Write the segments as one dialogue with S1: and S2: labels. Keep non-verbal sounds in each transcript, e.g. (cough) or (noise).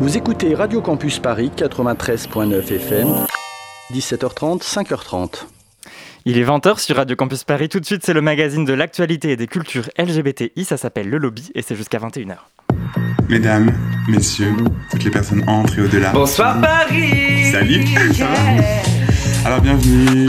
S1: Vous écoutez Radio Campus Paris 93.9 FM, 17h30, 5h30.
S2: Il est 20h sur Radio Campus Paris. Tout de suite, c'est le magazine de l'actualité et des cultures LGBTI. Ça s'appelle Le Lobby et c'est jusqu'à 21h.
S3: Mesdames, messieurs, toutes les personnes entrent et au-delà.
S4: Bonsoir Paris
S3: Salut Alors bienvenue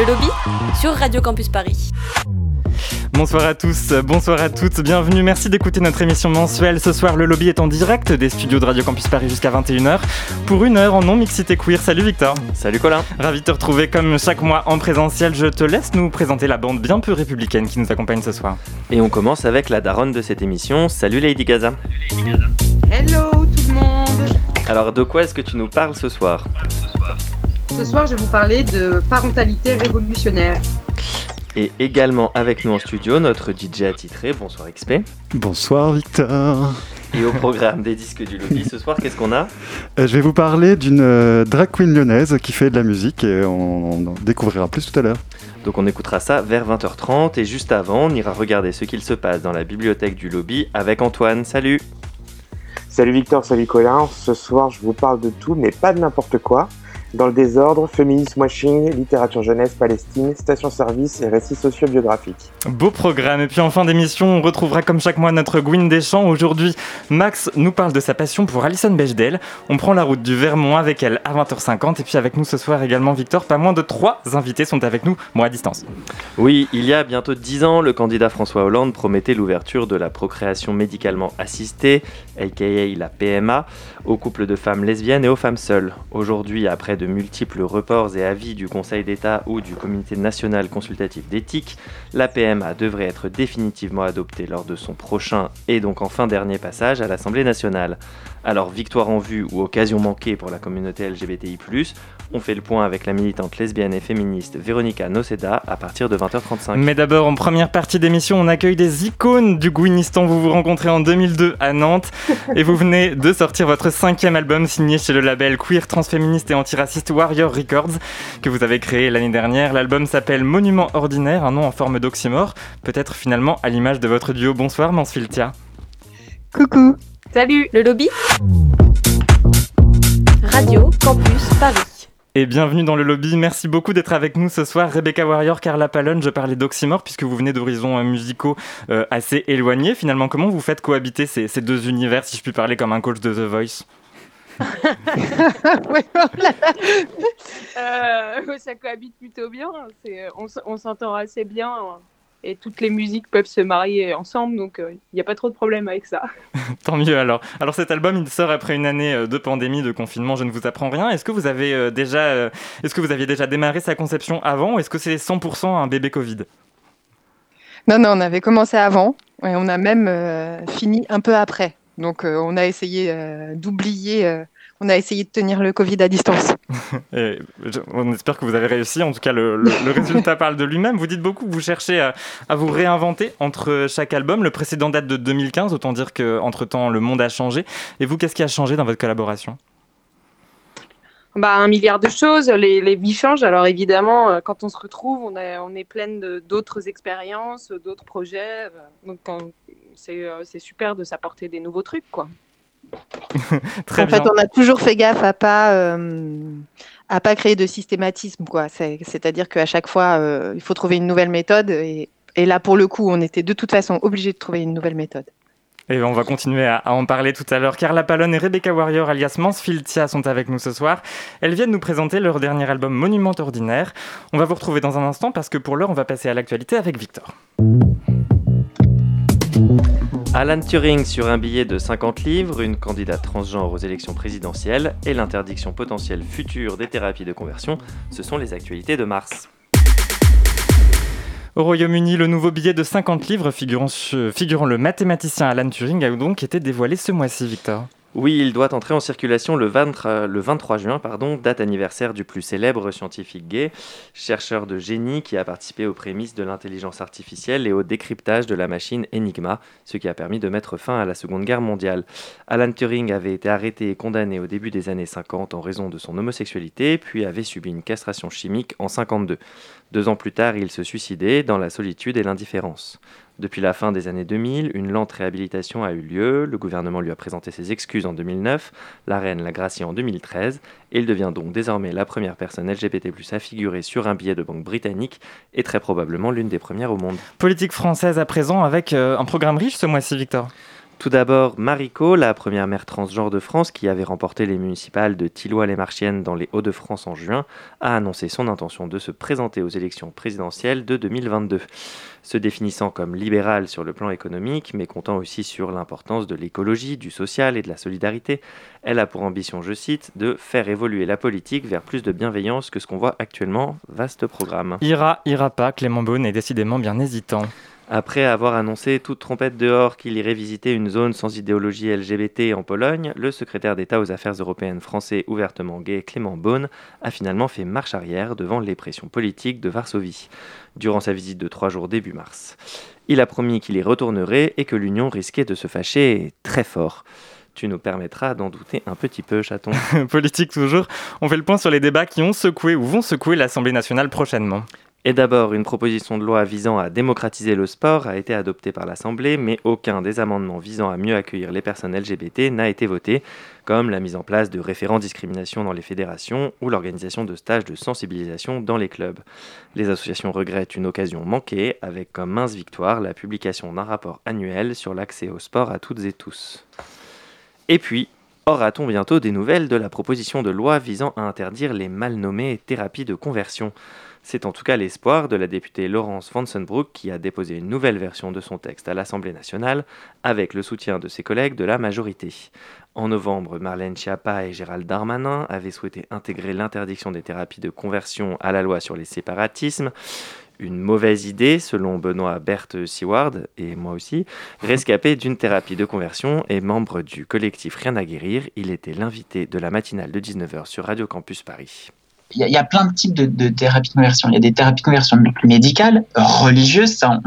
S5: Le lobby sur Radio Campus Paris.
S2: Bonsoir à tous, bonsoir à toutes, bienvenue, merci d'écouter notre émission mensuelle. Ce soir, le lobby est en direct des studios de Radio Campus Paris jusqu'à 21h pour une heure en non-mixité queer. Salut Victor.
S6: Salut Colin.
S2: Ravi de te retrouver comme chaque mois en présentiel. Je te laisse nous présenter la bande bien peu républicaine qui nous accompagne ce soir.
S6: Et on commence avec la daronne de cette émission. Salut Lady Gaza.
S7: Hello tout le monde.
S6: Alors de quoi est-ce que tu nous parles ce soir?
S7: Ce soir, je vais vous parler de parentalité révolutionnaire.
S6: Et également avec nous en studio, notre DJ attitré. Bonsoir XP.
S8: Bonsoir Victor.
S6: Et au programme des disques du lobby, ce soir, qu'est-ce qu'on a?
S8: Euh, Je vais vous parler d'une euh, drag queen lyonnaise qui fait de la musique et on, on en découvrira plus tout à l'heure.
S6: Donc on écoutera ça vers 20h30 et juste avant, on ira regarder ce qu'il se passe dans la bibliothèque du lobby avec Antoine. Salut
S9: Salut Victor, salut Colin. Ce soir, je vous parle de tout, mais pas de n'importe quoi. Dans le désordre, féminisme washing, littérature jeunesse, Palestine, station-service et récits sociobiographiques.
S2: Beau programme. Et puis en fin d'émission, on retrouvera comme chaque mois notre Gwyn Deschamps. Aujourd'hui, Max nous parle de sa passion pour Alison Bechdel. On prend la route du Vermont avec elle à 20h50. Et puis avec nous ce soir également, Victor, pas moins de trois invités sont avec nous, moi à distance.
S6: Oui, il y a bientôt 10 ans, le candidat François Hollande promettait l'ouverture de la procréation médicalement assistée, aka la PMA, aux couples de femmes lesbiennes et aux femmes seules. Aujourd'hui, après de multiples reports et avis du Conseil d'État ou du Comité national consultatif d'éthique, la PMA devrait être définitivement adoptée lors de son prochain et donc enfin dernier passage à l'Assemblée nationale. Alors victoire en vue ou occasion manquée pour la communauté LGBTI+, on fait le point avec la militante lesbienne et féministe Véronica Noceda à partir de 20h35.
S2: Mais d'abord, en première partie d'émission, on accueille des icônes du Gouinistan. Vous vous rencontrez en 2002 à Nantes (laughs) et vous venez de sortir votre cinquième album signé chez le label queer, transféministe et antiraciste Warrior Records que vous avez créé l'année dernière. L'album s'appelle Monument Ordinaire, un nom en forme d'oxymore, peut-être finalement à l'image de votre duo. Bonsoir Mansfieltia.
S7: Coucou. Salut.
S5: Le lobby Radio Campus Paris.
S2: Et bienvenue dans le lobby. Merci beaucoup d'être avec nous ce soir. Rebecca Warrior, Carla Pallone, je parlais d'oxymore puisque vous venez d'horizons euh, musicaux euh, assez éloignés. Finalement, comment vous faites cohabiter ces, ces, deux univers, si je puis parler comme un coach de The Voice? (laughs)
S7: Euh, ça cohabite plutôt bien. On, on s'entend assez bien et toutes les musiques peuvent se marier ensemble, donc il euh, n'y a pas trop de problème avec ça. (laughs) (laughs)
S2: Tant mieux alors. Alors cet album, il sort après une année euh, de pandémie, de confinement, je ne vous apprends rien. Est-ce que vous avez euh, déjà, euh, est-ce que vous aviez déjà démarré sa conception avant, ou est-ce que c'est 100% un bébé Covid?
S7: Non, non, on avait commencé avant, et on a même euh, fini un peu après. Donc on a essayé d'oublier on a essayé de tenir le Covid à distance. (laughs)
S2: Et on espère que vous avez réussi. En tout cas, le, le, le résultat parle de lui-même. Vous dites beaucoup que vous cherchez à, à, vous réinventer entre chaque album. Le précédent date de 2015, autant dire qu'entre-temps, le monde a changé. Et vous, qu'est-ce qui a changé dans votre collaboration?
S7: Bah, un milliard de choses, les, les, vies changent. Alors évidemment, quand on se retrouve, on est, on est pleine d'autres expériences, d'autres projets. Donc c'est super de s'apporter des nouveaux trucs, quoi. (laughs)
S2: Très
S7: en
S2: bien.
S7: fait, on a toujours fait gaffe à pas euh, à pas créer de systématisme, quoi. C'est-à-dire qu'à chaque fois, euh, il faut trouver une nouvelle méthode. Et, et, là, pour le coup, on était de toute façon obligé de trouver une nouvelle méthode.
S2: Et on va continuer à, à en parler tout à l'heure. Carla Pallone et Rebecca Warrior, alias Mansfieldia, sont avec nous ce soir. Elles viennent nous présenter leur dernier album Monument Ordinaire. On va vous retrouver dans un instant parce que pour l'heure, on va passer à l'actualité avec Victor.
S6: Alan Turing sur un billet de 50 livres, une candidate transgenre aux élections présidentielles et l'interdiction potentielle future des thérapies de conversion, ce sont les actualités de mars.
S2: Au Royaume-Uni, le nouveau billet de 50 livres figurant, le mathématicien Alan Turing a donc été dévoilé ce mois-ci, Victor.
S6: Oui, il doit entrer en circulation le, 23 juin, pardon, date anniversaire du plus célèbre scientifique gay, chercheur de génie qui a participé aux prémices de l'intelligence artificielle et au décryptage de la machine Enigma, ce qui a permis de mettre fin à la Seconde Guerre mondiale. Alan Turing avait été arrêté et condamné au début des années 50 en raison de son homosexualité, puis avait subi une castration chimique en 52. Deux ans plus tard, il se suicidait dans la solitude et l'indifférence. Depuis la fin des années 2000, une lente réhabilitation a eu lieu. Le gouvernement lui a présenté ses excuses en 2009, la reine l'a gracié en 2013, et il devient donc désormais la première personne LGBT+ à figurer sur un billet de banque britannique et très probablement l'une des premières au monde.
S2: Politique française à présent avec euh, un programme riche ce mois-ci, Victor?
S6: Tout d'abord, Mariko, la première mère transgenre de France qui avait remporté les municipales de Tilloy-les-Marchiennes dans les Hauts-de-France en juin, a annoncé son intention de se présenter aux élections présidentielles de 2022. Se définissant comme libérale sur le plan économique, mais comptant aussi sur l'importance de l'écologie, du social et de la solidarité, elle a pour ambition, je cite, de faire évoluer la politique vers plus de bienveillance que ce qu'on voit actuellement. Vaste programme.
S2: Ira, ira pas, Clément Beaune est décidément bien hésitant.
S6: Après avoir annoncé toute trompette dehors qu'il irait visiter une zone sans idéologie LGBT en Pologne, le secrétaire d'État aux Affaires européennes français ouvertement gay Clément Beaune a finalement fait marche arrière devant les pressions politiques de Varsovie, durant sa visite de trois jours début mars. Il a promis qu'il y retournerait et que l'Union risquait de se fâcher très fort. Tu nous permettras d'en douter un petit peu, chaton. (laughs)
S2: Politique toujours. On fait le point sur les débats qui ont secoué ou vont secouer l'Assemblée nationale prochainement.
S6: Et d'abord, une proposition de loi visant à démocratiser le sport a été adoptée par l'Assemblée, mais aucun des amendements visant à mieux accueillir les personnes LGBT n'a été voté, comme la mise en place de référents discrimination dans les fédérations ou l'organisation de stages de sensibilisation dans les clubs. Les associations regrettent une occasion manquée, avec comme mince victoire la publication d'un rapport annuel sur l'accès au sport à toutes et tous. Et puis, aura-t-on bientôt des nouvelles de la proposition de loi visant à interdire les mal nommées thérapies de conversion? C'est en tout cas l'espoir de la députée Laurence Vansenbroek qui a déposé une nouvelle version de son texte à l'Assemblée nationale avec le soutien de ses collègues de la majorité. En novembre, Marlène Schiappa et Gérald Darmanin avaient souhaité intégrer l'interdiction des thérapies de conversion à la loi sur les séparatismes. Une mauvaise idée, selon Benoît Berthe Seward, et moi aussi. Rescapé d'une thérapie de conversion et membre du collectif Rien à guérir, il était l'invité de la matinale de 19h sur Radio Campus Paris
S10: il y, a plein de types de, thérapies de conversion. Il y a des thérapies de conversion médicales, religieuses, ça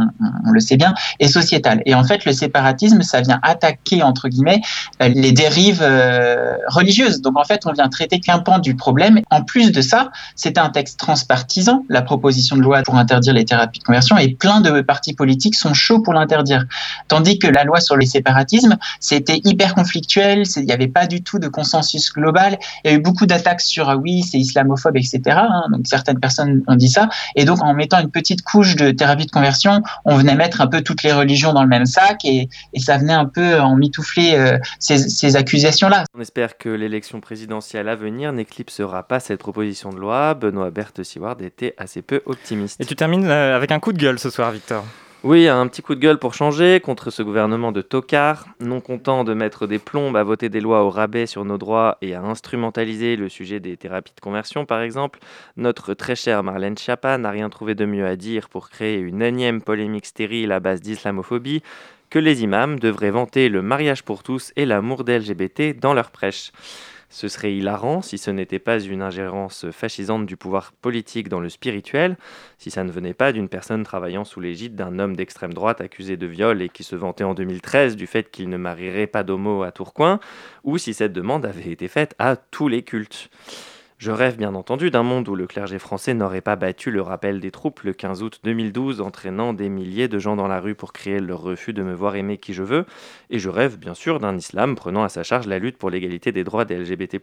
S10: on, le sait bien, et sociétales. Et en fait, le séparatisme, ça vient attaquer, entre guillemets, euh, les dérives euh, religieuses. Donc en fait, on vient traiter qu'un pan du problème. En plus de ça, c'est un texte transpartisan, la proposition de loi pour interdire les thérapies de conversion, et plein de partis politiques sont chauds pour l'interdire. Tandis que la loi sur le séparatisme, c'était hyper conflictuel, il n'y avait pas du tout de consensus global. Il y a eu beaucoup d'attaques sur, ah oui, c'est islamophobe etc. Hein. donc certaines personnes ont dit ça. Et donc en mettant une petite couche de thérapie de conversion, on venait mettre un peu toutes les religions dans le même sac et, ça venait un peu en mitoufler euh, ces, accusations-là.
S6: On espère que l'élection présidentielle à venir n'éclipsera pas cette proposition de loi. Benoît Berthe Seward était assez peu optimiste.
S2: Et tu termines euh, avec un coup de gueule ce soir, Victor.
S6: Oui, un petit coup de gueule pour changer contre ce gouvernement de tocards, non content de mettre des plombes à voter des lois au rabais sur nos droits et à instrumentaliser le sujet des thérapies de conversion, par exemple. Notre très chère Marlène Schiappa n'a rien trouvé de mieux à dire pour créer une énième polémique stérile à base d'islamophobie que les imams devraient vanter le mariage pour tous et l'amour des LGBT dans leur prêche. Ce serait hilarant si ce n'était pas une ingérence fascisante du pouvoir politique dans le spirituel, si ça ne venait pas d'une personne travaillant sous l'égide d'un homme d'extrême droite accusé de viol et qui se vantait en 2013 du fait qu'il ne marierait pas d'homo à Tourcoing, ou si cette demande avait été faite à tous les cultes. Je rêve bien entendu d'un monde où le clergé français n'aurait pas battu le rappel des troupes le 15 août 2012, entraînant des milliers de gens dans la rue pour crier leur refus de me voir aimer qui je veux, et je rêve bien sûr d'un islam prenant à sa charge la lutte pour l'égalité des droits des LGBT+,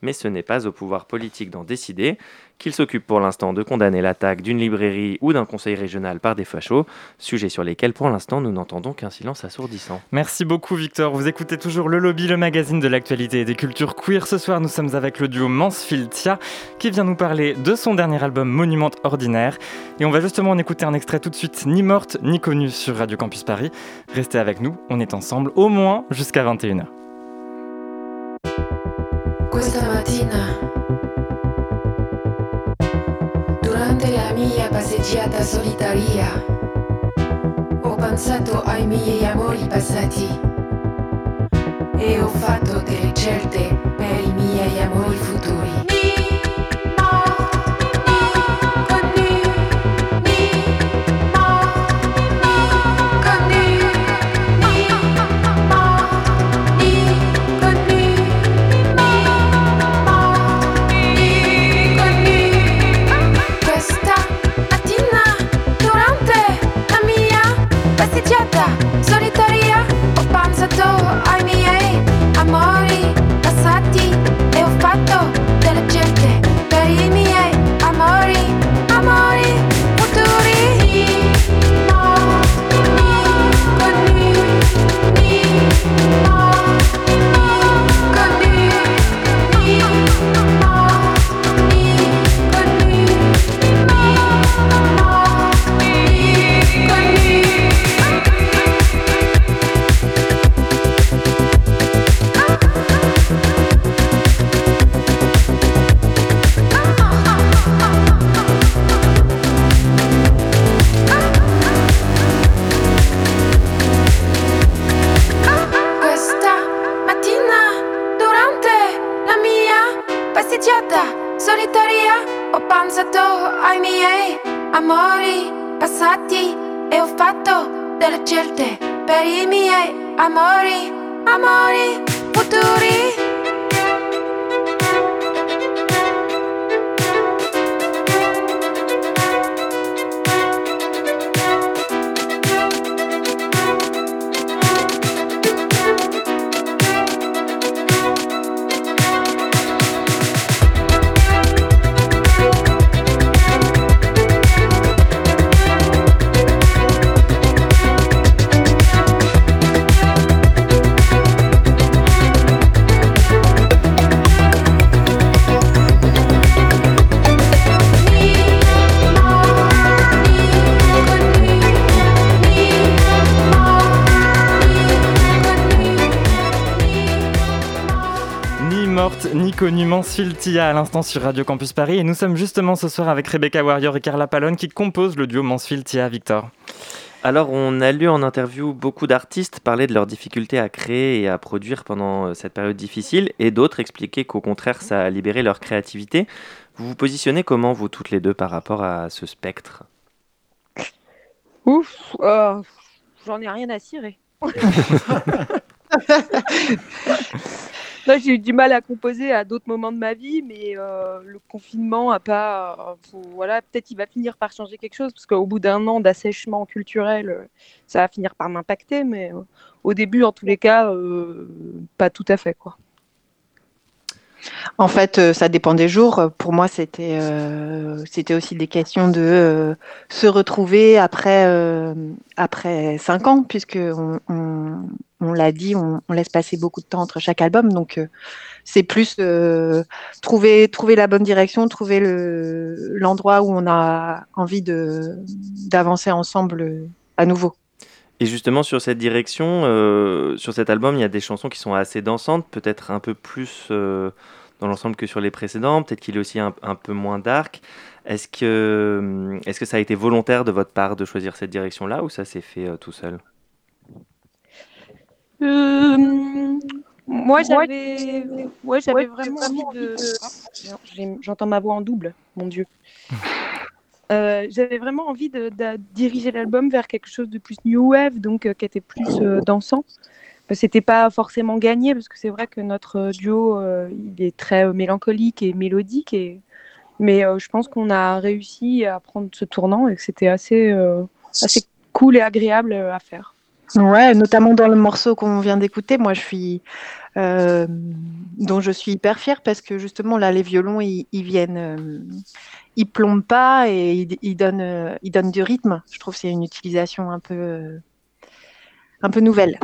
S6: mais ce n'est pas au pouvoir politique d'en décider, qu'il s'occupe pour l'instant de condamner l'attaque d'une librairie ou d'un conseil régional par des fachos, sujet sur lesquels pour l'instant nous n'entendons qu'un silence assourdissant.
S2: Merci beaucoup Victor, vous écoutez toujours Le Lobby, le magazine de l'actualité et des cultures queer. Ce soir nous sommes avec le duo Mansfield-Tia qui vient nous parler de son dernier album Monument Ordinaire. Et on va justement en écouter un extrait tout de suite, ni morte ni connue sur Radio Campus Paris. Restez avec nous, on est ensemble au moins jusqu'à 21h.
S11: Questa mattina passeggiata solitaria. Ho pensato ai miei amori passati e ho fatto delle scelte per i miei amori futuri.
S2: Tia à l'instant sur Radio Campus Paris. Et nous sommes justement ce soir avec Rebecca Warrior et Carla Palone qui composent le duo Mansfield Tia Victor.
S6: Alors, on a lu en interview beaucoup d'artistes parler de leurs difficultés à créer et à produire pendant euh, cette période difficile, et d'autres expliquer qu'au contraire, ça a libéré leur créativité. Vous vous positionnez comment, vous toutes les deux, par rapport à ce spectre?
S7: Ouf, euh, j'en ai rien à cirer. (laughs) (laughs) J'ai eu du mal à composer à d'autres moments de ma vie, mais euh, le confinement a pas. euh, voilà, peut-être il va finir par changer quelque chose, parce qu'au bout d'un an d'assèchement culturel, euh, ça va finir par m'impacter, mais au début, en tous les cas, pas tout à fait, quoi.
S12: En fait, euh, ça dépend des jours. Pour moi, c'était euh, aussi des questions de euh, se retrouver après cinq ans, puisque on, l'a dit, on, laisse passer beaucoup de temps entre chaque album. Donc, c'est plus trouver trouver la bonne direction, trouver le l'endroit où on a envie d'avancer ensemble à nouveau.
S6: Et justement, sur cette direction, euh, sur cet album, il y a des chansons qui sont assez dansantes, peut-être un peu plus euh, dans l'ensemble que sur les précédents, peut-être qu'il est aussi un, un peu moins dark. Est-ce que, est-ce que ça a été volontaire de votre part de choisir cette direction-là ou ça s'est fait euh, tout seul?
S7: Euh, moi, j'avais ouais, j'avais vraiment envie de. J'entends ma voix en double, mon Dieu. (laughs) Euh, j'avais vraiment envie de, diriger l'album vers quelque chose de plus new wave, donc euh, qui était plus euh, dansant. Euh, C'était pas forcément gagné parce que c'est vrai que notre euh, duo il est très mélancolique et mélodique, et... mais je pense qu'on a réussi à prendre ce tournant et que c'était assez, assez cool et agréable à faire.
S12: Ouais, notamment dans le morceau qu'on vient d'écouter, moi je suis euh, dont je suis hyper fière parce que justement là les violons ils, ils viennent, euh, ils plombent pas et ils, ils donnent, euh, ils donnent du rythme. Je trouve c'est une utilisation un peu, euh, un peu nouvelle.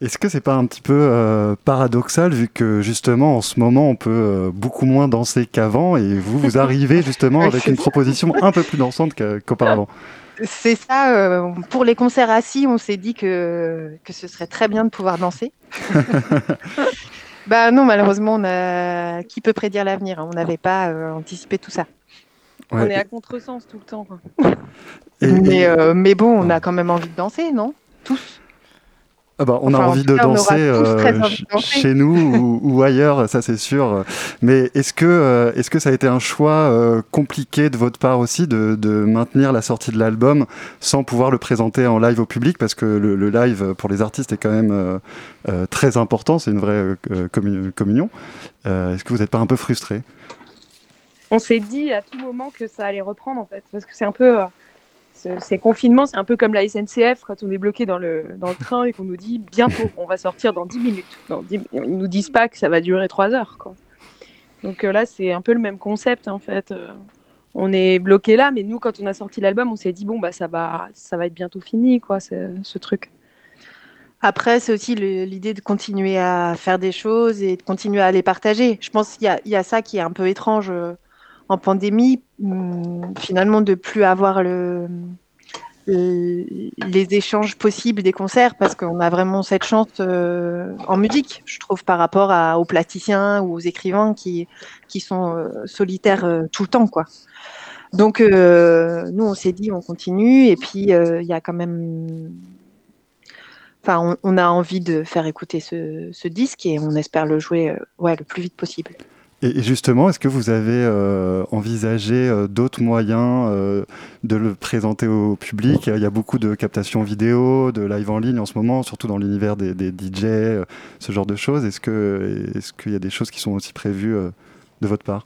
S8: Est-ce que c'est pas un petit peu paradoxal vu que justement en ce moment on peut beaucoup moins danser qu'avant et vous vous (laughs) arrivez justement avec une proposition un peu plus dansante qu'a- qu'auparavant? (laughs)
S12: C'est ça. euh, pour les concerts assis, on s'est dit que que ce serait très bien de pouvoir danser. (laughs) bah non, malheureusement, on a... qui peut prédire l'avenir hein, On n'avait pas euh, anticipé tout ça.
S7: On est à contresens tout le temps. Quoi.
S12: mais, euh, mais bon, on a quand même envie de danser, non? Tous
S8: ah bah, on, a envie de, danser, euh, chez nous ou, ou, ailleurs, ça c'est sûr. Mais est-ce que, euh, est-ce que ça a été un choix euh, compliqué de votre part aussi de, de maintenir la sortie de l'album sans pouvoir le présenter en live au public? Parce que le, le live pour les artistes est quand même très important, c'est une vraie communion. est-ce que vous n'êtes pas un peu frustré?
S7: On s'est dit à tout moment que ça allait reprendre en fait, parce que c'est un peu ces confinements, c'est un peu comme la SNCF quand on est bloqué dans le, train et qu'on nous dit bientôt, on va sortir dans 10 minutes. Dans 10, ils nous disent pas que ça va durer 3 heures. Donc euh, là, c'est un peu le même concept en fait. Euh, on est bloqué là, mais nous, quand on a sorti l'album, on s'est dit bon, bah ça va, ça va être bientôt fini, quoi, ce truc.
S12: Après, c'est aussi l'idée de continuer à faire des choses et de continuer à les partager. Je pense qu'il y, a ça qui est un peu étrange. Euh, en pandémie, finalement, de plus avoir le, les échanges possibles des concerts parce qu'on a vraiment cette chance euh, en musique, je trouve, par rapport aux plasticiens ou aux écrivains qui, qui sont euh, solitaires euh, tout le temps, quoi. Donc, nous, on s'est dit, on continue, et puis il y a quand même. Enfin, on, a envie de faire écouter ce, ce, disque et on espère le jouer ouais, le plus vite possible.
S8: Et justement, est-ce que vous avez euh, envisagé euh, d'autres moyens euh, de le présenter au public? Il y a beaucoup de captations vidéo, de live en ligne en ce moment, surtout dans l'univers des, des, DJ, ce genre de choses. Est-ce qu'il est y a des choses qui sont aussi prévues de votre part?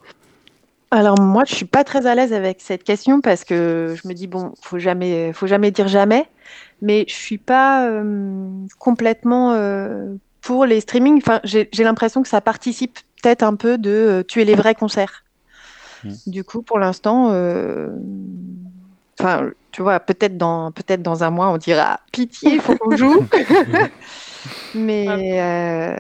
S12: Alors moi, je suis pas très à l'aise avec cette question parce que je me dis bon, faut jamais, faut jamais dire jamais, mais je suis pas complètement pour les streamings. Enfin, j'ai l'impression que ça participe peut-être un peu de euh, tuer les vrais concerts. Mm. Du coup, pour l'instant, euh, enfin, tu vois, peut-être dans, peut dans un mois, on dira pitié, il faut qu'on joue. (laughs) mais, euh,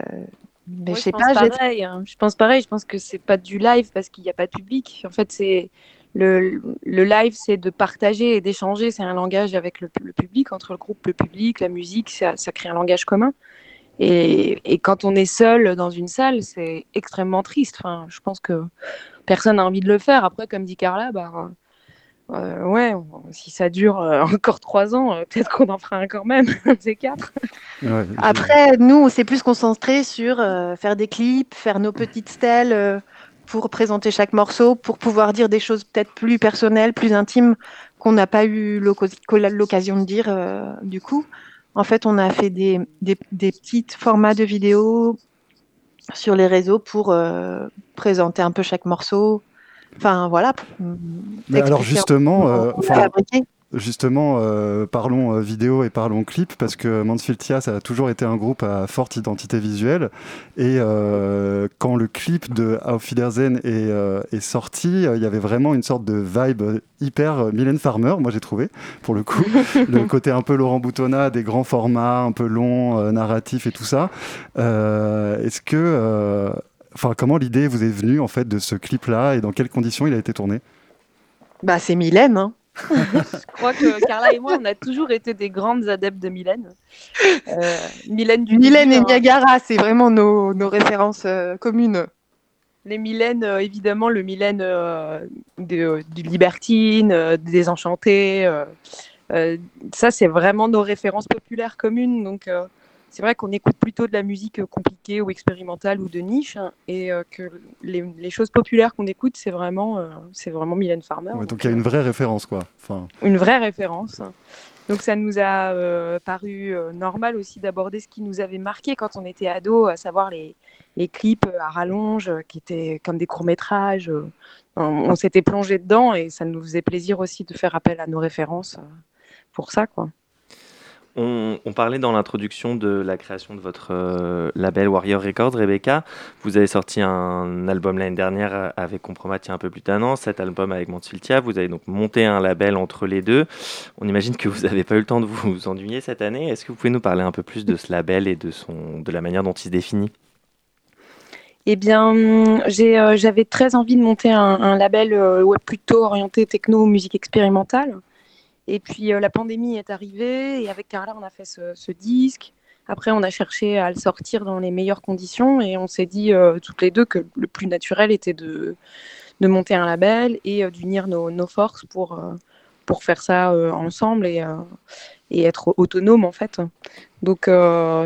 S12: mais je sais pas.
S7: Pareil, hein. Je pense pareil. Je pense que c'est pas du live parce qu'il n'y a pas de public. En fait, c'est le, le, live, c'est de partager et d'échanger. C'est un langage avec le, public, entre le groupe, le public, la musique. Ça, ça crée un langage commun. Et, quand on est seul dans une salle, c'est extrêmement triste. Enfin, je pense que personne n'a envie de le faire. Après, comme dit Carla, bah, euh, ouais, si ça dure euh, encore trois ans, euh, peut-être qu'on en fera un quand même, (laughs) c'est quatre.
S12: Après, nous, c'est plus concentré sur faire des clips, faire nos petites stèles pour présenter chaque morceau, pour pouvoir dire des choses peut-être plus personnelles, plus intimes qu'on n'a pas eu l'occasion de dire du coup. En fait, on a fait des, des, petits formats de vidéos sur les réseaux pour euh, présenter un peu chaque morceau. Enfin, voilà.
S8: alors justement, euh, Justement, euh, parlons euh, vidéo et parlons clip, parce que Mansfield ça a toujours été un groupe à forte identité visuelle. Et euh, quand le clip de Auf Wiedersehen est, est sorti, il y avait vraiment une sorte de vibe hyper Mylène Farmer, moi j'ai trouvé, pour le coup. (laughs) le côté un peu Laurent Boutonnat, des grands formats, un peu longs, narratifs et tout ça. Est-ce que. Enfin, comment l'idée vous est venue en fait de ce clip-là et dans quelles conditions il a été tourné?
S12: Bah, c'est Mylène, hein
S7: je crois que Carla et moi, on a toujours été des grandes adeptes de Mylène.
S12: Euh, Mylène, du Mylène et hein. Niagara, c'est vraiment nos, nos références euh, communes.
S7: Les Mylène, euh, évidemment, le Mylène de, du Libertine, des Enchantés. ça, c'est vraiment nos références populaires communes. Donc, c'est vrai qu'on écoute plutôt de la musique compliquée ou expérimentale ou de niche, hein, et euh, que les, choses populaires qu'on écoute, c'est vraiment, euh, c'est vraiment Mylène Farmer.
S8: donc il y a une vraie référence, quoi. Enfin...
S7: Une vraie référence. Donc ça nous a euh, paru normal aussi d'aborder ce qui nous avait marqué quand on était ado, à savoir les, les clips à rallonge, qui étaient comme des courts-métrages. on, on s'était plongé dedans et ça nous faisait plaisir aussi de faire appel à nos références pour ça, quoi.
S6: On, parlait dans l'introduction de la création de votre euh, label Warrior Records, Rebecca. Vous avez sorti un album l'année dernière avec Compromat il y a un peu plus d'un an, cet album avec Montiltia. Vous avez donc monté un label entre les deux. On imagine que vous n'avez pas eu le temps de vous ennuyer cette année. Est-ce que vous pouvez nous parler un peu plus de ce label et de la manière dont il se définit?
S7: Eh bien, euh, j'avais très envie de monter un, label euh, plutôt orienté techno, musique expérimentale. Et puis euh, la pandémie est arrivée et avec Carla, on a fait ce, disque. Après, on a cherché à le sortir dans les meilleures conditions et on s'est dit euh, toutes les deux que le plus naturel était de, de monter un label et d'unir nos, nos, forces pour, pour faire ça ensemble et, et être autonome en fait. Donc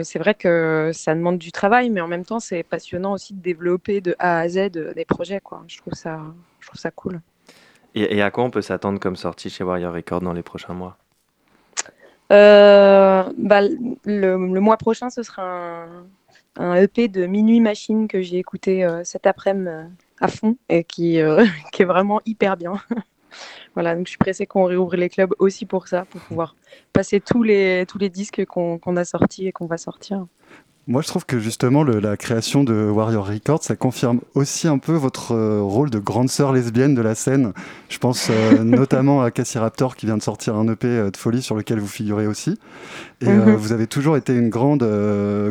S7: c'est vrai que ça demande du travail, mais en même temps c'est passionnant aussi de développer de A à Z des projets. Quoi. Je, trouve ça, je trouve ça cool.
S6: Et, à quoi on peut s'attendre comme sortie chez Warrior Records dans les prochains mois?
S7: Euh, bah, le, mois prochain, ce sera un, EP de Minuit Machine que j'ai écouté euh, cet après-midi euh, à fond et qui, (laughs) est vraiment hyper bien. (laughs) voilà, donc je suis pressée qu'on réouvre les clubs aussi pour ça, pour pouvoir passer tous les, tous les disques qu'on a sortis et qu'on va sortir.
S8: Moi, je trouve que justement, la création de Warrior Records, ça confirme aussi un peu votre euh, rôle de grande sœur lesbienne de la scène. Je pense euh, (laughs) notamment à Cassie Raptor qui vient de sortir un EP euh, de folie sur lequel vous figurez aussi. Et mhm. vous avez toujours été une grande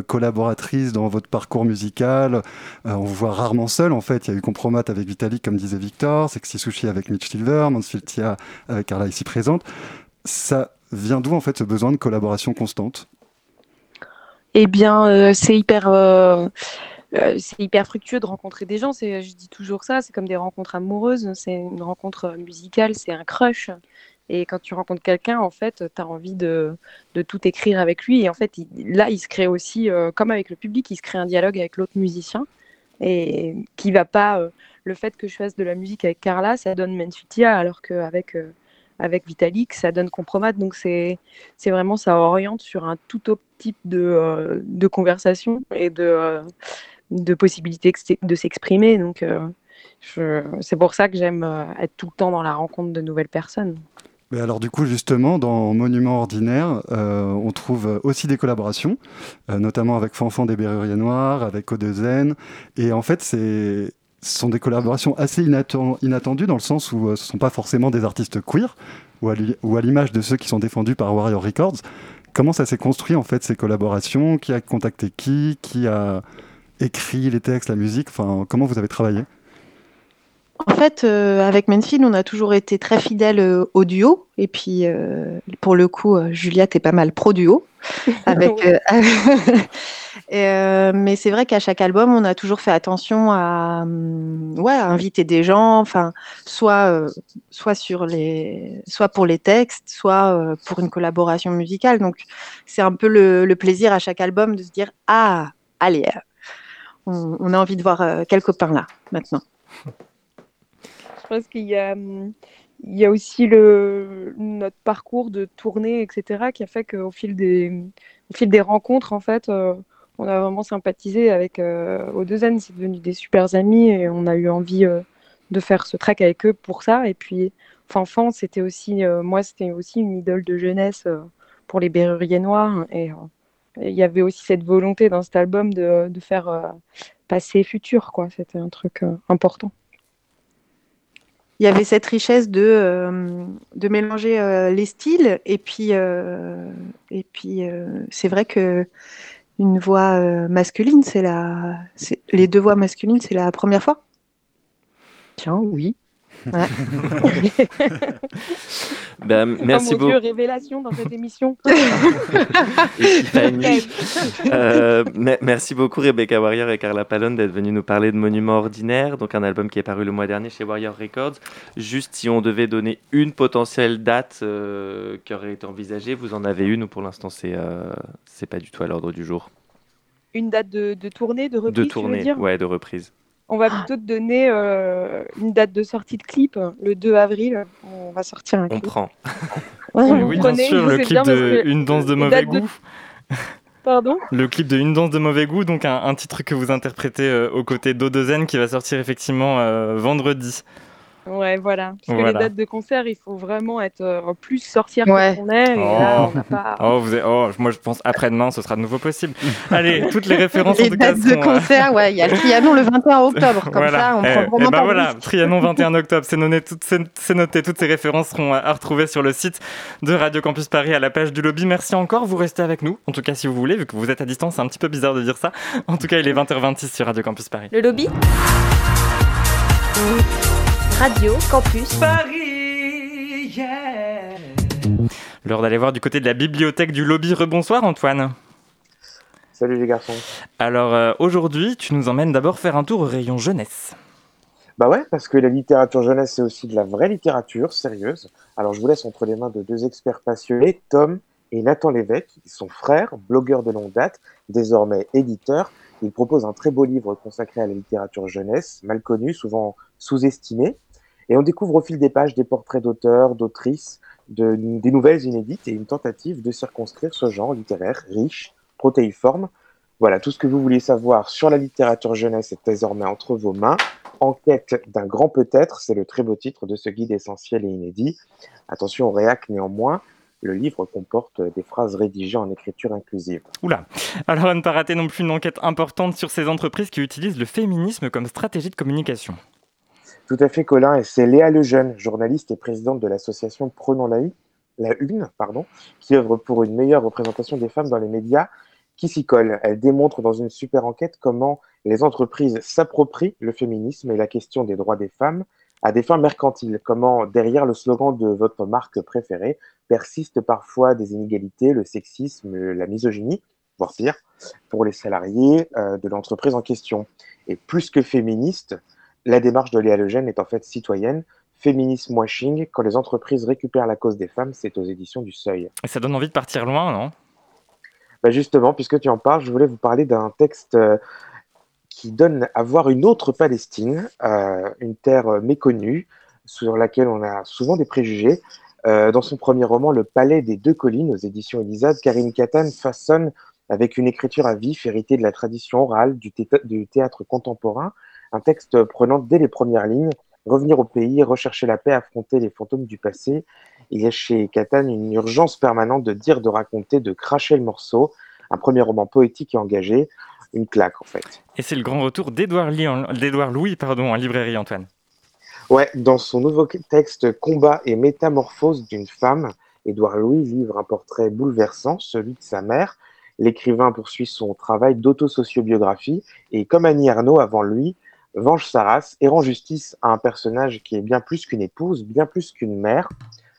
S8: collaboratrice dans votre parcours musical. on vous voit rarement seul, en fait. Il y a eu Compromat avec Vitalik, comme disait Victor, Sexy Sushi avec Mitch Silver, Mansfield Tia avec Carla ici présente. Ça vient d'où, en fait, ce besoin de collaboration constante?
S7: Eh bien, euh, c'est hyper, euh, euh, c'est hyper fructueux de rencontrer des gens. Je dis toujours ça, c'est comme des rencontres amoureuses. C'est une rencontre musicale, c'est un crush. Et quand tu rencontres quelqu'un, en fait, tu as envie de, de, tout écrire avec lui. Et en fait, là, il se crée aussi, comme avec le public, il se crée un dialogue avec l'autre musicien. Et qui va pas. le fait que je fasse de la musique avec Carla, ça donne Mensutia, alors qu'avec avec Vitalik, ça donne compromat. Donc c'est vraiment, ça oriente sur un tout autre type de, euh, de conversation et de, euh, de possibilités de s'exprimer. Donc euh, c'est pour ça que j'aime être tout le temps dans la rencontre de nouvelles personnes.
S8: Mais alors du coup justement dans Monument ordinaire, on trouve aussi des collaborations, notamment avec Fanfan des Berruriers Noirs, avec O2N, et en fait c'est ce sont des collaborations assez inattendues dans le sens où euh, ce ne sont pas forcément des artistes queer, ou à l'image de ceux qui sont défendus par Warrior Records. Comment ça s'est construit en fait ces collaborations? Qui a contacté qui? Qui a écrit les textes, la musique? Enfin, comment vous avez travaillé?
S12: En fait, euh, avec Menfield, on a toujours été très fidèles euh, au duo. Et puis, pour le coup, Juliette est pas mal pro duo. (laughs) Avec, (laughs) Euh, mais c'est vrai qu'à chaque album, on a toujours fait attention à, hum, ouais, inviter des gens, enfin, soit, euh, soit sur les, soit pour les textes, soit euh, pour une collaboration musicale. Donc, c'est un peu le, plaisir à chaque album de se dire, ah, allez, on, a envie de voir quel copain là maintenant.
S7: Pense qu'il y a hum, aussi notre parcours de tournée, etc., qui a fait qu'au fil des, rencontres, en fait, on a vraiment sympathisé avec euh, O2N, c'est devenu des super amis et on a eu envie euh, de faire ce track avec eux pour ça. Et puis Fanfan, c'était aussi, euh, moi, c'était aussi une idole de jeunesse pour les Berruriers Noirs. Et il y avait aussi cette volonté dans cet album de, faire passer futur. C'était un truc important
S12: il y avait cette richesse de, de mélanger les styles et puis et puis c'est vrai que une voix euh, masculine, c'est la, les deux voix masculines, c'est la première fois.
S7: Tiens, oui. (laughs)
S6: ben, merci
S7: oh,
S6: beaucoup.
S7: révélation dans cette émission. (laughs)
S6: euh, merci beaucoup Rebecca Warrior et Carla Palone d'être venues nous parler de Monument Ordinaire, donc un album qui est paru le mois dernier chez Warrior Records. Juste si on devait donner une potentielle date euh, qui aurait été envisagée, vous en avez une ou pour l'instant c'est euh, c'est pas du tout à l'ordre du jour?
S7: Une date de, de tournée, de reprise De
S6: tournée, ouais, de reprise.
S7: On va plutôt te donner euh, une date de sortie de clip, le 2 avril. On va sortir un clip.
S6: On prend.
S2: oui, bien sûr, le clip de Une danse de mauvais goût. (laughs)
S7: Pardon?
S2: Le clip de Une danse de mauvais goût, donc un, titre que vous interprétez euh, aux côtés d'Odezen qui va sortir effectivement euh, vendredi.
S7: Ouais, voilà. Parce que les dates de concert, il faut vraiment être euh, plus sorcière ouais. qu'on est. Et oh. là, on n'a pas...
S2: oh, vous êtes... oh, moi, je pense après-demain, ce sera de nouveau possible. (laughs) Allez, toutes les références
S12: les
S2: en tout
S12: dates
S2: cas.
S12: de concert, ouais, il y a le Trianon le 21 octobre. Comme
S2: voilà.
S12: ça, on
S2: eh,
S12: prend vraiment
S2: eh ben
S12: pas
S2: voilà, Trianon (laughs) 21 octobre, c'est noté, toutes, noté. Toutes ces références seront à retrouver sur le site de Radio Campus Paris à la page du lobby. Merci encore, vous restez avec nous. En tout cas, si vous voulez, vu que vous êtes à distance, c'est un petit peu bizarre de dire ça. En tout cas, il est 20h26 sur Radio Campus Paris.
S5: Le lobby? Radio Campus Paris.
S2: Yeah. L'heure d'aller voir du côté de la bibliothèque du lobby. Rebonsoir Antoine.
S9: Salut les garçons.
S2: Alors euh, aujourd'hui, tu nous emmènes d'abord faire un tour au rayon jeunesse.
S9: Bah ouais, parce que la littérature jeunesse, c'est aussi de la vraie littérature sérieuse. Alors je vous laisse entre les mains de deux experts passionnés, Tom et Nathan Lévesque. Ils sont frères, blogueurs de longue date, désormais éditeurs. Ils proposent un très beau livre consacré à la littérature jeunesse, mal connu, souvent sous-estimé. Et on découvre au fil des pages des portraits d'auteurs, d'autrices, de, des nouvelles inédites et une tentative de circonscrire ce genre littéraire riche, protéiforme. Voilà, tout ce que vous voulez savoir sur la littérature jeunesse est désormais entre vos mains. Enquête d'un grand peut-être, c'est le très beau titre de ce guide essentiel et inédit. Attention au réac néanmoins, le livre comporte des phrases rédigées en écriture inclusive.
S2: Oula Alors à ne pas rater non plus une enquête importante sur ces entreprises qui utilisent le féminisme comme stratégie de communication.
S9: Tout à fait, Colin, et c'est Léa Lejeune, journaliste et présidente de l'association Prenons la, la Une, pardon, qui œuvre pour une meilleure représentation des femmes dans les médias qui s'y colle. Elle démontre dans une super enquête comment les entreprises s'approprient le féminisme et la question des droits des femmes à des fins mercantiles, comment derrière le slogan de votre marque préférée persistent parfois des inégalités, le sexisme, la misogynie, voire pire, pour les salariés euh, de l'entreprise en question. Et plus que féministe, la démarche de Léa Lejeune est en fait citoyenne, féminisme washing, quand les entreprises récupèrent la cause des femmes, c'est aux éditions du Seuil.
S2: Et ça donne envie de partir loin, non?
S9: Bah justement, puisque tu en parles, je voulais vous parler d'un texte euh, qui donne à voir une autre Palestine, euh, une terre méconnue, sur laquelle on a souvent des préjugés. Euh, dans son premier roman, Le Palais des Deux Collines, aux éditions Elisade, Karine Katan façonne, avec une écriture à vif héritée de la tradition orale du, du théâtre contemporain, un texte prenant dès les premières lignes revenir au pays, rechercher la paix, affronter les fantômes du passé. Il y a chez Catane une urgence permanente de dire, de raconter, de cracher le morceau. Un premier roman poétique et engagé, une claque en fait.
S2: Et c'est le grand retour d'Édouard Louis pardon, en librairie, Antoine.
S9: Ouais, dans son nouveau texte Combat et métamorphose d'une femme, Édouard Louis livre un portrait bouleversant, celui de sa mère. L'écrivain poursuit son travail d'autosociobiographie et comme Annie Arnaud avant lui, venge sa race et rend justice à un personnage qui est bien plus qu'une épouse, bien plus qu'une mère.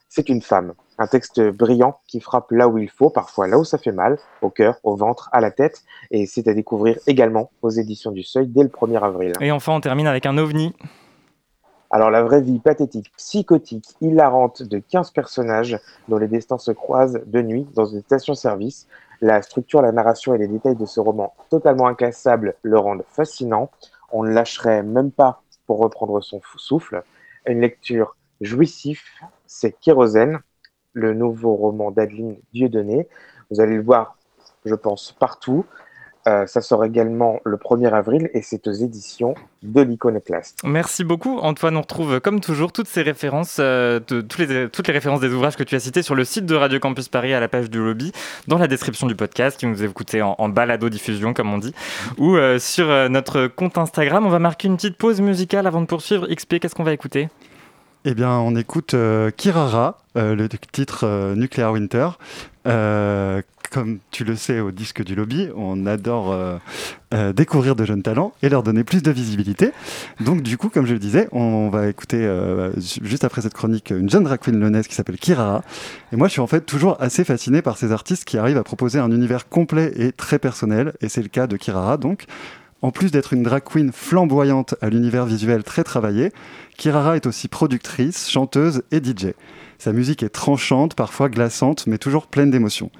S9: C'est une femme. Un texte brillant qui frappe là où il faut, parfois là où ça fait mal, au cœur, au ventre, à la tête. Et c'est à découvrir également aux éditions du Seuil dès le 1er avril.
S2: Et enfin, on termine avec un ovni.
S9: Alors, la vraie vie pathétique, psychotique, hilarante de 15 personnages dont les destins se croisent de nuit dans une station-service. La structure, la narration et les détails de ce roman totalement inclassable le rendent fascinant on ne lâcherait même pas pour reprendre son souffle. Une lecture jouissive, c'est Kérosène, le nouveau roman d'Adeline Dieudonné. Vous allez le voir, je pense, partout. Euh, ça sort également le 1er avril et c'est aux éditions de l'Iconoclaste.
S2: Merci beaucoup Antoine, on retrouve comme toujours toutes ces références, euh, de, toutes, les, toutes les références des ouvrages que tu as cités sur le site de Radio Campus Paris à la page du lobby, dans la description du podcast qui nous écoutez en, en balado-diffusion comme on dit, ou euh, sur notre compte Instagram. On va marquer une petite pause musicale avant de poursuivre. XP, qu'est-ce qu'on va écouter?
S8: Eh bien, on écoute Kirara, le titre Nuclear Winter comme tu le sais au disque du lobby, on adore euh, euh, découvrir de jeunes talents et leur donner plus de visibilité. Donc du coup, comme je le disais, on va écouter euh, juste après cette chronique une jeune drag queen lyonnaise qui s'appelle Kirara. Et moi, je suis en fait toujours assez fasciné par ces artistes qui arrivent à proposer un univers complet et très personnel. Et c'est le cas de Kirara, donc. En plus d'être une drag queen flamboyante à l'univers visuel très travaillé, Kirara est aussi productrice, chanteuse et DJ. Sa musique est tranchante, parfois glaçante, mais toujours pleine d'émotions.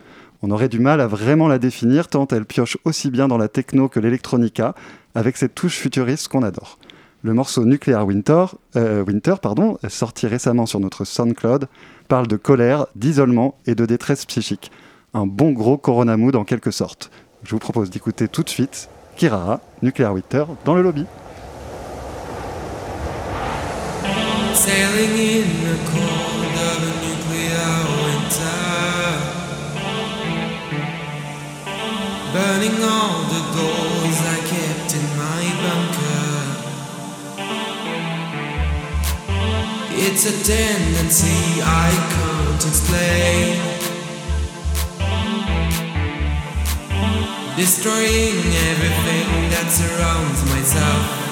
S8: On aurait du mal à vraiment la définir tant elle pioche aussi bien dans la techno que l'électronica, avec cette touche futuriste qu'on adore. Le morceau Nuclear Winter, euh, sorti récemment sur notre SoundCloud, parle de colère, d'isolement et de détresse psychique. Un bon gros Corona Mood en quelque sorte. Je vous propose d'écouter tout de suite Kirara, Nuclear Winter, dans le lobby.
S13: burning all the goals I kept in my bunker. It's a tendency I can't explain. Destroying everything that surrounds myself.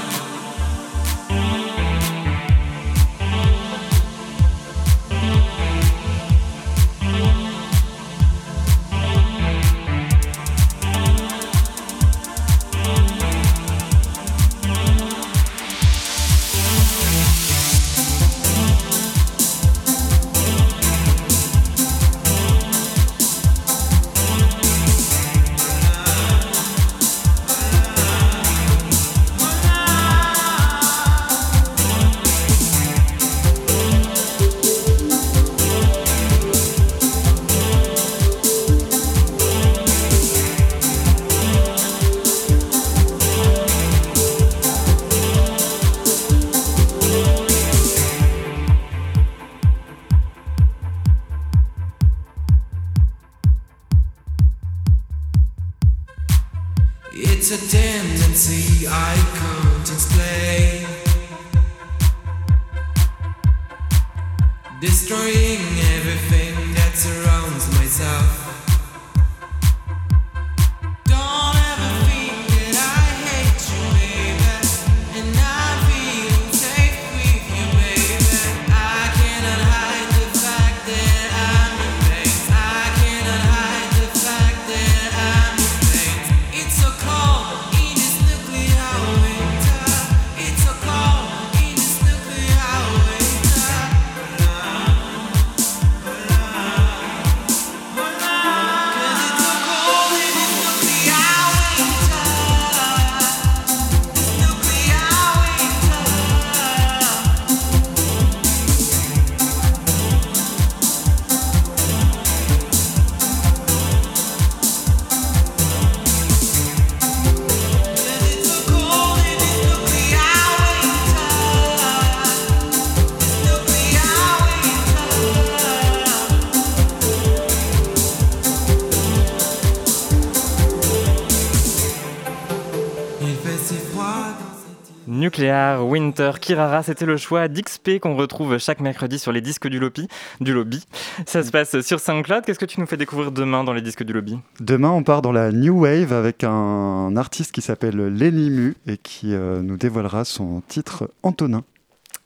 S2: Kirara, c'était le choix d'XP qu'on retrouve chaque mercredi sur les disques du lobby. Du lobby. Ça se passe sur SoundCloud. Qu'est-ce que tu nous fais découvrir demain dans les disques du lobby?
S8: Demain, on part dans la New Wave avec un artiste qui s'appelle Lenny Mu et qui euh, nous dévoilera son titre Antonin.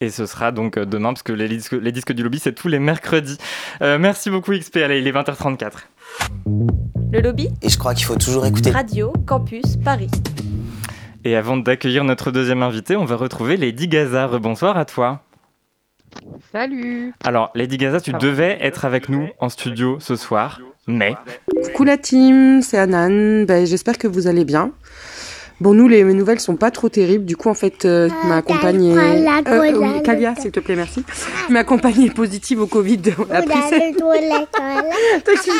S2: Et ce sera donc euh, demain, parce que les disques, les disques du lobby, c'est tous les mercredis. Euh, merci beaucoup XP, allez, il est 20h34.
S5: Le lobby?
S14: Et je crois qu'il faut toujours écouter.
S5: Radio Campus Paris.
S2: Et avant d'accueillir notre deuxième invité, on va retrouver Lady Gaza. Bonsoir à toi.
S15: Salut
S2: Alors, Lady Gaza, tu devais être avec nous en studio ce soir, mais...
S16: Coucou la team, c'est Anan. Ben, J'espère que vous allez bien. Bon, nous, les nouvelles sont pas trop terribles. Du coup, en fait, euh, ma compagne est... Euh, oui, Kalia, s'il te plaît, merci. Ma compagne est positive au Covid. On a pris cette- Toi, (laughs) tu-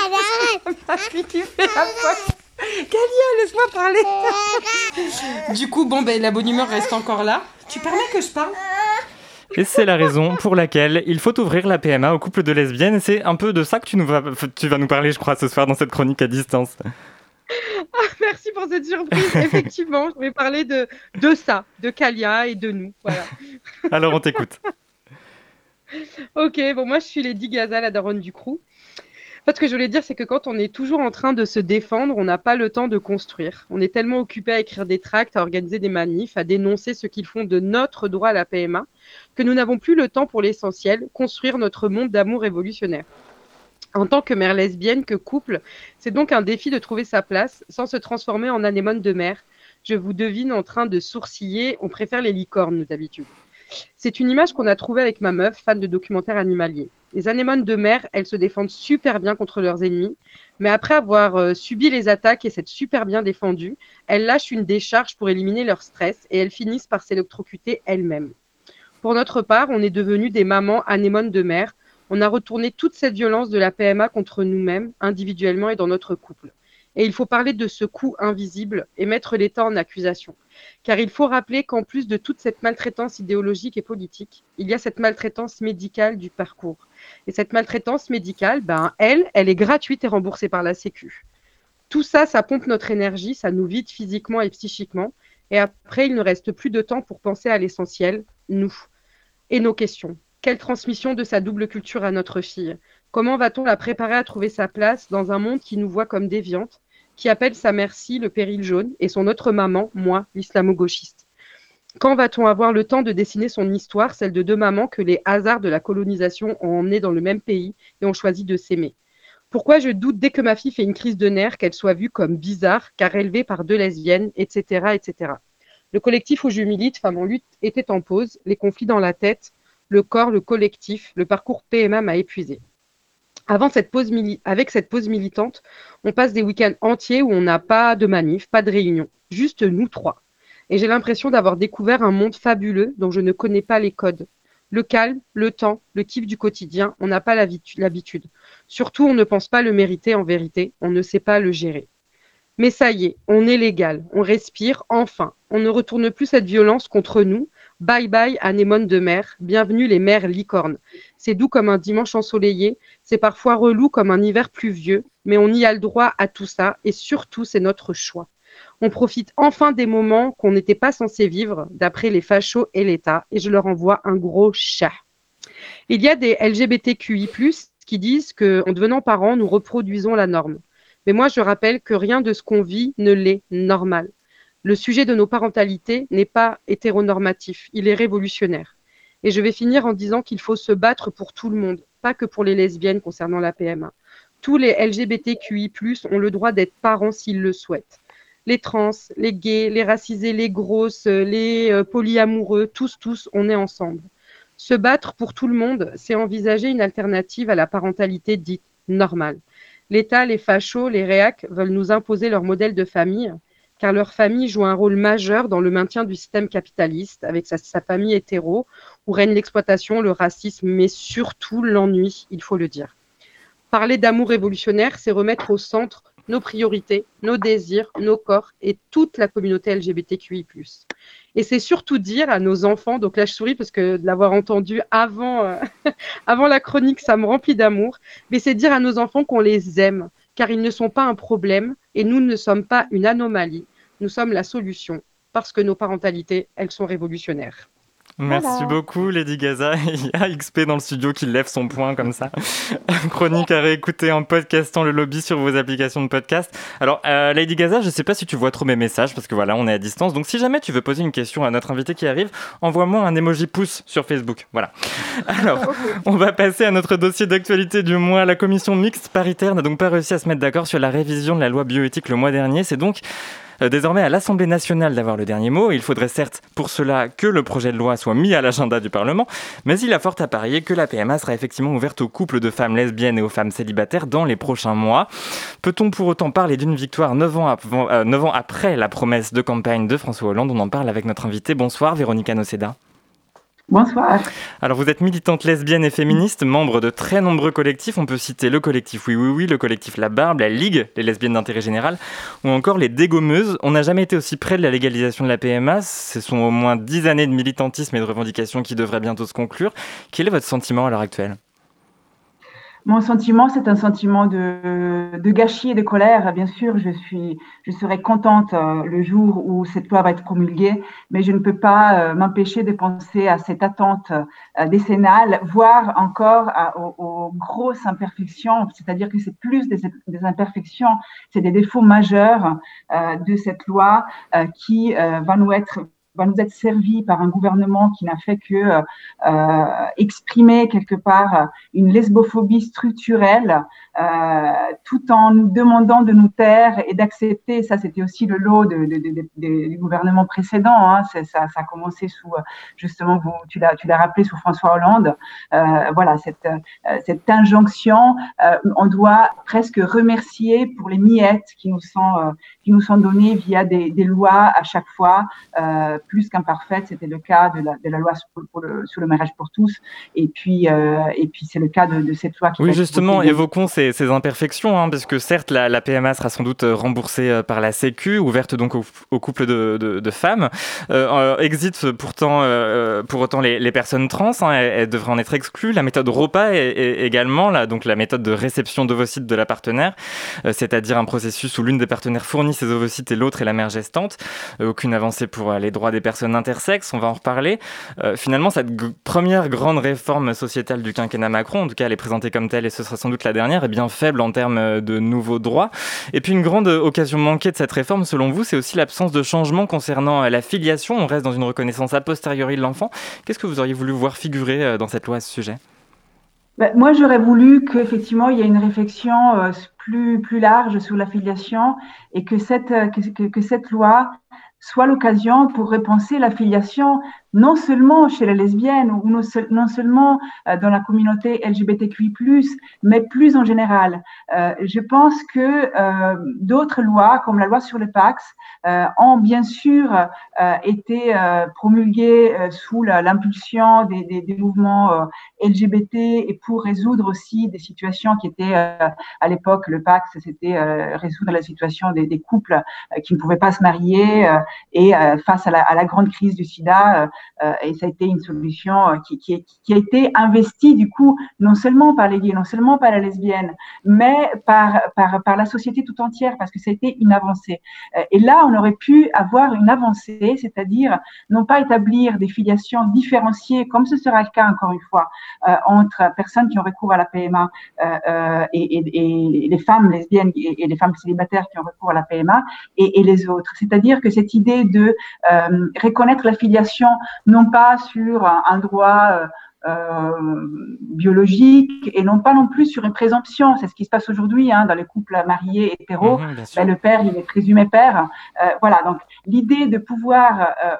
S16: Ma fille qui fait la folle. Kalia, laisse-moi parler. du coup, bon, ben, la bonne humeur reste encore là. Tu permets que je parle?
S2: Et c'est la raison pour laquelle il faut ouvrir la PMA au couple de lesbiennes. Et c'est un peu de ça que tu, nous vas, tu vas nous parler, je crois, ce soir dans cette chronique à distance.
S15: Ah, merci pour cette surprise. (laughs) Effectivement, je vais parler de, de ça, de Kalia et de nous. Voilà.
S2: Alors on t'écoute. (laughs)
S15: Ok, bon, moi je suis Lady Gaza, la daronne du crew. En fait, ce que je voulais dire, c'est que quand on est toujours en train de se défendre, on n'a pas le temps de construire. On est tellement occupé à écrire des tracts, à organiser des manifs, à dénoncer ce qu'ils font de notre droit à la PMA, que nous n'avons plus le temps pour l'essentiel, construire notre monde d'amour révolutionnaire. En tant que mère lesbienne, que couple, c'est donc un défi de trouver sa place sans se transformer en anémone de mer. Je vous devine en train de sourciller, on préfère les licornes, nous, d'habitude. C'est une image qu'on a trouvée avec ma meuf, fan de documentaires animaliers. Les anémones de mer, elles se défendent super bien contre leurs ennemis, mais après avoir euh, subi les attaques et s'être super bien défendues, elles lâchent une décharge pour éliminer leur stress et elles finissent par s'électrocuter elles-mêmes. Pour notre part, on est devenus des mamans anémones de mer. On a retourné toute cette violence de la PMA contre nous-mêmes, individuellement et dans notre couple. Et il faut parler de ce coup invisible et mettre l'État en accusation. Car il faut rappeler qu'en plus de toute cette maltraitance idéologique et politique, il y a cette maltraitance médicale du parcours. Et cette maltraitance médicale, ben, elle, elle est gratuite et remboursée par la Sécu. Tout ça, ça pompe notre énergie, ça nous vide physiquement et psychiquement. Et après, il ne reste plus de temps pour penser à l'essentiel, nous. Et nos questions. Quelle transmission de sa double culture à notre fille? Comment va-t-on la préparer à trouver sa place dans un monde qui nous voit comme déviante, qui appelle sa merci le péril jaune et son autre maman, moi, l'islamo-gauchiste? Quand va-t-on avoir le temps de dessiner son histoire, celle de deux mamans que les hasards de la colonisation ont emmenées dans le même pays et ont choisi de s'aimer? Pourquoi je doute dès que ma fille fait une crise de nerfs qu'elle soit vue comme bizarre, car élevée par deux lesbiennes, etc., etc. Le collectif où je milite, Femmes en lutte, était en pause, les conflits dans la tête, le corps, le collectif, le parcours PMA m'a épuisé. Avec cette pause militante, on passe des week-ends entiers où on n'a pas de manif, pas de réunion, juste nous trois. Et j'ai l'impression d'avoir découvert un monde fabuleux dont je ne connais pas les codes. Le calme, le temps, le kiff du quotidien, on n'a pas l'habitu- l'habitude. Surtout, on ne pense pas le mériter en vérité, on ne sait pas le gérer. Mais ça y est, on est légal, on respire, enfin. On ne retourne plus cette violence contre nous. Bye bye, anémone de mer. Bienvenue les mères licornes. C'est doux comme un dimanche ensoleillé, c'est parfois relou comme un hiver pluvieux, mais on y a le droit à tout ça, et surtout, c'est notre choix. On profite enfin des moments qu'on n'était pas censé vivre, d'après les fachos et l'État, et je leur envoie un gros chat. Il y a des LGBTQI+, qui disent qu'en devenant parents, nous reproduisons la norme. Mais moi, je rappelle que rien de ce qu'on vit ne l'est normal. Le sujet de nos parentalités n'est pas hétéronormatif, il est révolutionnaire. Et je vais finir en disant qu'il faut se battre pour tout le monde, pas que pour les lesbiennes concernant la PMA. Tous les LGBTQI+, ont le droit d'être parents s'ils le souhaitent. Les trans, les gays, les racisés, les grosses, les euh, polyamoureux, tous, tous, on est ensemble. Se battre pour tout le monde, c'est envisager une alternative à la parentalité dite normale. L'État, les fachos, les réacs veulent nous imposer leur modèle de famille, car leur famille joue un rôle majeur dans le maintien du système capitaliste, avec sa, famille hétéro, où règne l'exploitation, le racisme, mais surtout l'ennui, il faut le dire. Parler d'amour révolutionnaire, c'est remettre au centre nos priorités, nos désirs, nos corps et toute la communauté LGBTQI+. Et c'est surtout dire à nos enfants, donc là je souris parce que de l'avoir entendu euh, (laughs) avant la chronique, ça me remplit d'amour, mais c'est dire à nos enfants qu'on les aime, car ils ne sont pas un problème et nous ne sommes pas une anomalie, nous sommes la solution, parce que nos parentalités, elles sont révolutionnaires.
S2: Merci
S15: Voilà.
S2: beaucoup Lady Gaza. (laughs) Il y a XP dans le studio qui lève son poing comme ça. (laughs) Chronique à réécouter en podcastant le lobby sur vos applications de podcast. Alors euh, Lady Gaza, je sais pas si tu vois trop mes messages parce que voilà, on est à distance. Donc si jamais tu veux poser une question à notre invité qui arrive, envoie-moi un emoji pouce sur Facebook. Voilà. (laughs) Alors, on va passer à notre dossier d'actualité du mois. La commission mixte paritaire n'a donc pas réussi à se mettre d'accord sur la révision de la loi bioéthique le mois dernier. C'est donc désormais à l'Assemblée nationale d'avoir le dernier mot. Il faudrait certes pour cela que le projet de loi soit mis à l'agenda du Parlement, mais il a fort à parier que la PMA sera effectivement ouverte aux couples de femmes lesbiennes et aux femmes célibataires dans les prochains mois. Peut-on pour autant parler d'une victoire 9 ans, avant- euh, 9 ans après la promesse de campagne de François Hollande? On en parle avec notre invité. Bonsoir Véronica Noceda.
S17: Bonsoir.
S2: Alors vous êtes militante lesbienne et féministe, membre de très nombreux collectifs. On peut citer le collectif Oui Oui Oui, le collectif La Barbe, la Ligue, les lesbiennes d'intérêt général, ou encore les Dégommeuses. On n'a jamais été aussi près de la légalisation de la PMA. Ce sont au moins dix années de militantisme et de revendications qui devraient bientôt se conclure. Quel est votre sentiment à l'heure actuelle?
S17: Mon sentiment, c'est un sentiment de, de gâchis et de colère. Bien sûr, je, suis, je serai contente euh, le jour où cette loi va être promulguée, mais je ne peux pas euh, m'empêcher de penser à cette attente euh, décennale, voire encore à- aux, aux grosses imperfections, c'est-à-dire que c'est plus des, des imperfections, c'est des défauts majeurs de cette loi qui va nous être nous être servi par un gouvernement qui n'a fait que euh, euh, exprimer quelque part une lesbophobie structurelle, euh, tout en nous demandant de nous taire et d'accepter. Ça, c'était aussi le lot de, de- de- du gouvernement précédent. Hein. Ça, ça a commencé sous, euh, justement, vous, tu l'as, rappelé, sous François Hollande. Euh, voilà, cette, euh, cette injonction, on doit presque remercier pour les miettes qui nous sont, qui nous sont données via des, des lois à chaque fois, plus qu'imparfaites. C'était le cas de la, de la loi sur, pour le, sur le mariage pour tous. Et puis, euh, et puis c'est le cas de, de cette loi qui
S2: Oui, justement, évoquons ces, ces imperfections, hein, parce que certes, la, la PMA sera sans doute euh, remboursée euh, par la Sécu, ouverte donc aux, aux couples de, femmes. Euh, exit pourtant, euh, pour autant les, les personnes trans, hein, elles, elles devraient en être exclues. La méthode ROPA est, est également, là, donc la méthode de réception d'ovocytes de la partenaire, c'est-à-dire un processus où l'une des partenaires fournit ses ovocytes et l'autre est la mère gestante. Aucune avancée pour les droits des personnes intersexes, on va en reparler. Euh, finalement, cette première grande réforme sociétale du quinquennat Macron, en tout cas elle est présentée comme telle et ce sera sans doute la dernière, est bien faible en termes euh, de nouveaux droits. Et puis une grande euh, occasion manquée de cette réforme, selon vous, c'est aussi l'absence de changement concernant la filiation. On reste dans une reconnaissance a posteriori de l'enfant. Qu'est-ce que vous auriez voulu voir figurer dans cette loi à ce sujet?
S17: Ben, moi, j'aurais voulu qu'effectivement, il y ait une réflexion plus, plus large sur l'affiliation et que cette, que cette loi soit l'occasion pour repenser l'affiliation non seulement chez les lesbiennes ou non, non seulement euh, dans la communauté LGBTQI+, mais plus en général. Euh, je pense que euh, d'autres lois, comme la loi sur le Pax, euh, ont bien sûr euh, été euh, promulguées sous l'impulsion des, des, des mouvements LGBT et pour résoudre aussi des situations qui étaient à l'époque le Pax, c'était résoudre la situation des, des couples qui ne pouvaient pas se marier et face à la, à la grande crise du SIDA, et ça a été une solution qui, qui, qui, a été investie du coup non seulement par les gays, non seulement par la lesbienne, mais par, par, par la société tout entière, parce que ça a été une avancée. Et là, on aurait pu avoir une avancée, c'est-à-dire non pas établir des filiations différenciées, comme ce sera le cas encore une fois, euh, entre personnes qui ont recours à la PMA euh, euh, et, et, et, les femmes lesbiennes et, les femmes célibataires qui ont recours à la PMA et, les autres. C'est-à-dire que cette idée de reconnaître la filiation non pas sur un, droit euh, biologique et non pas non plus sur une présomption. C'est ce qui se passe aujourd'hui hein, dans les couples mariés hétéros. Mmh, ben, le père, il est présumé père. Euh, voilà, donc l'idée de pouvoir euh,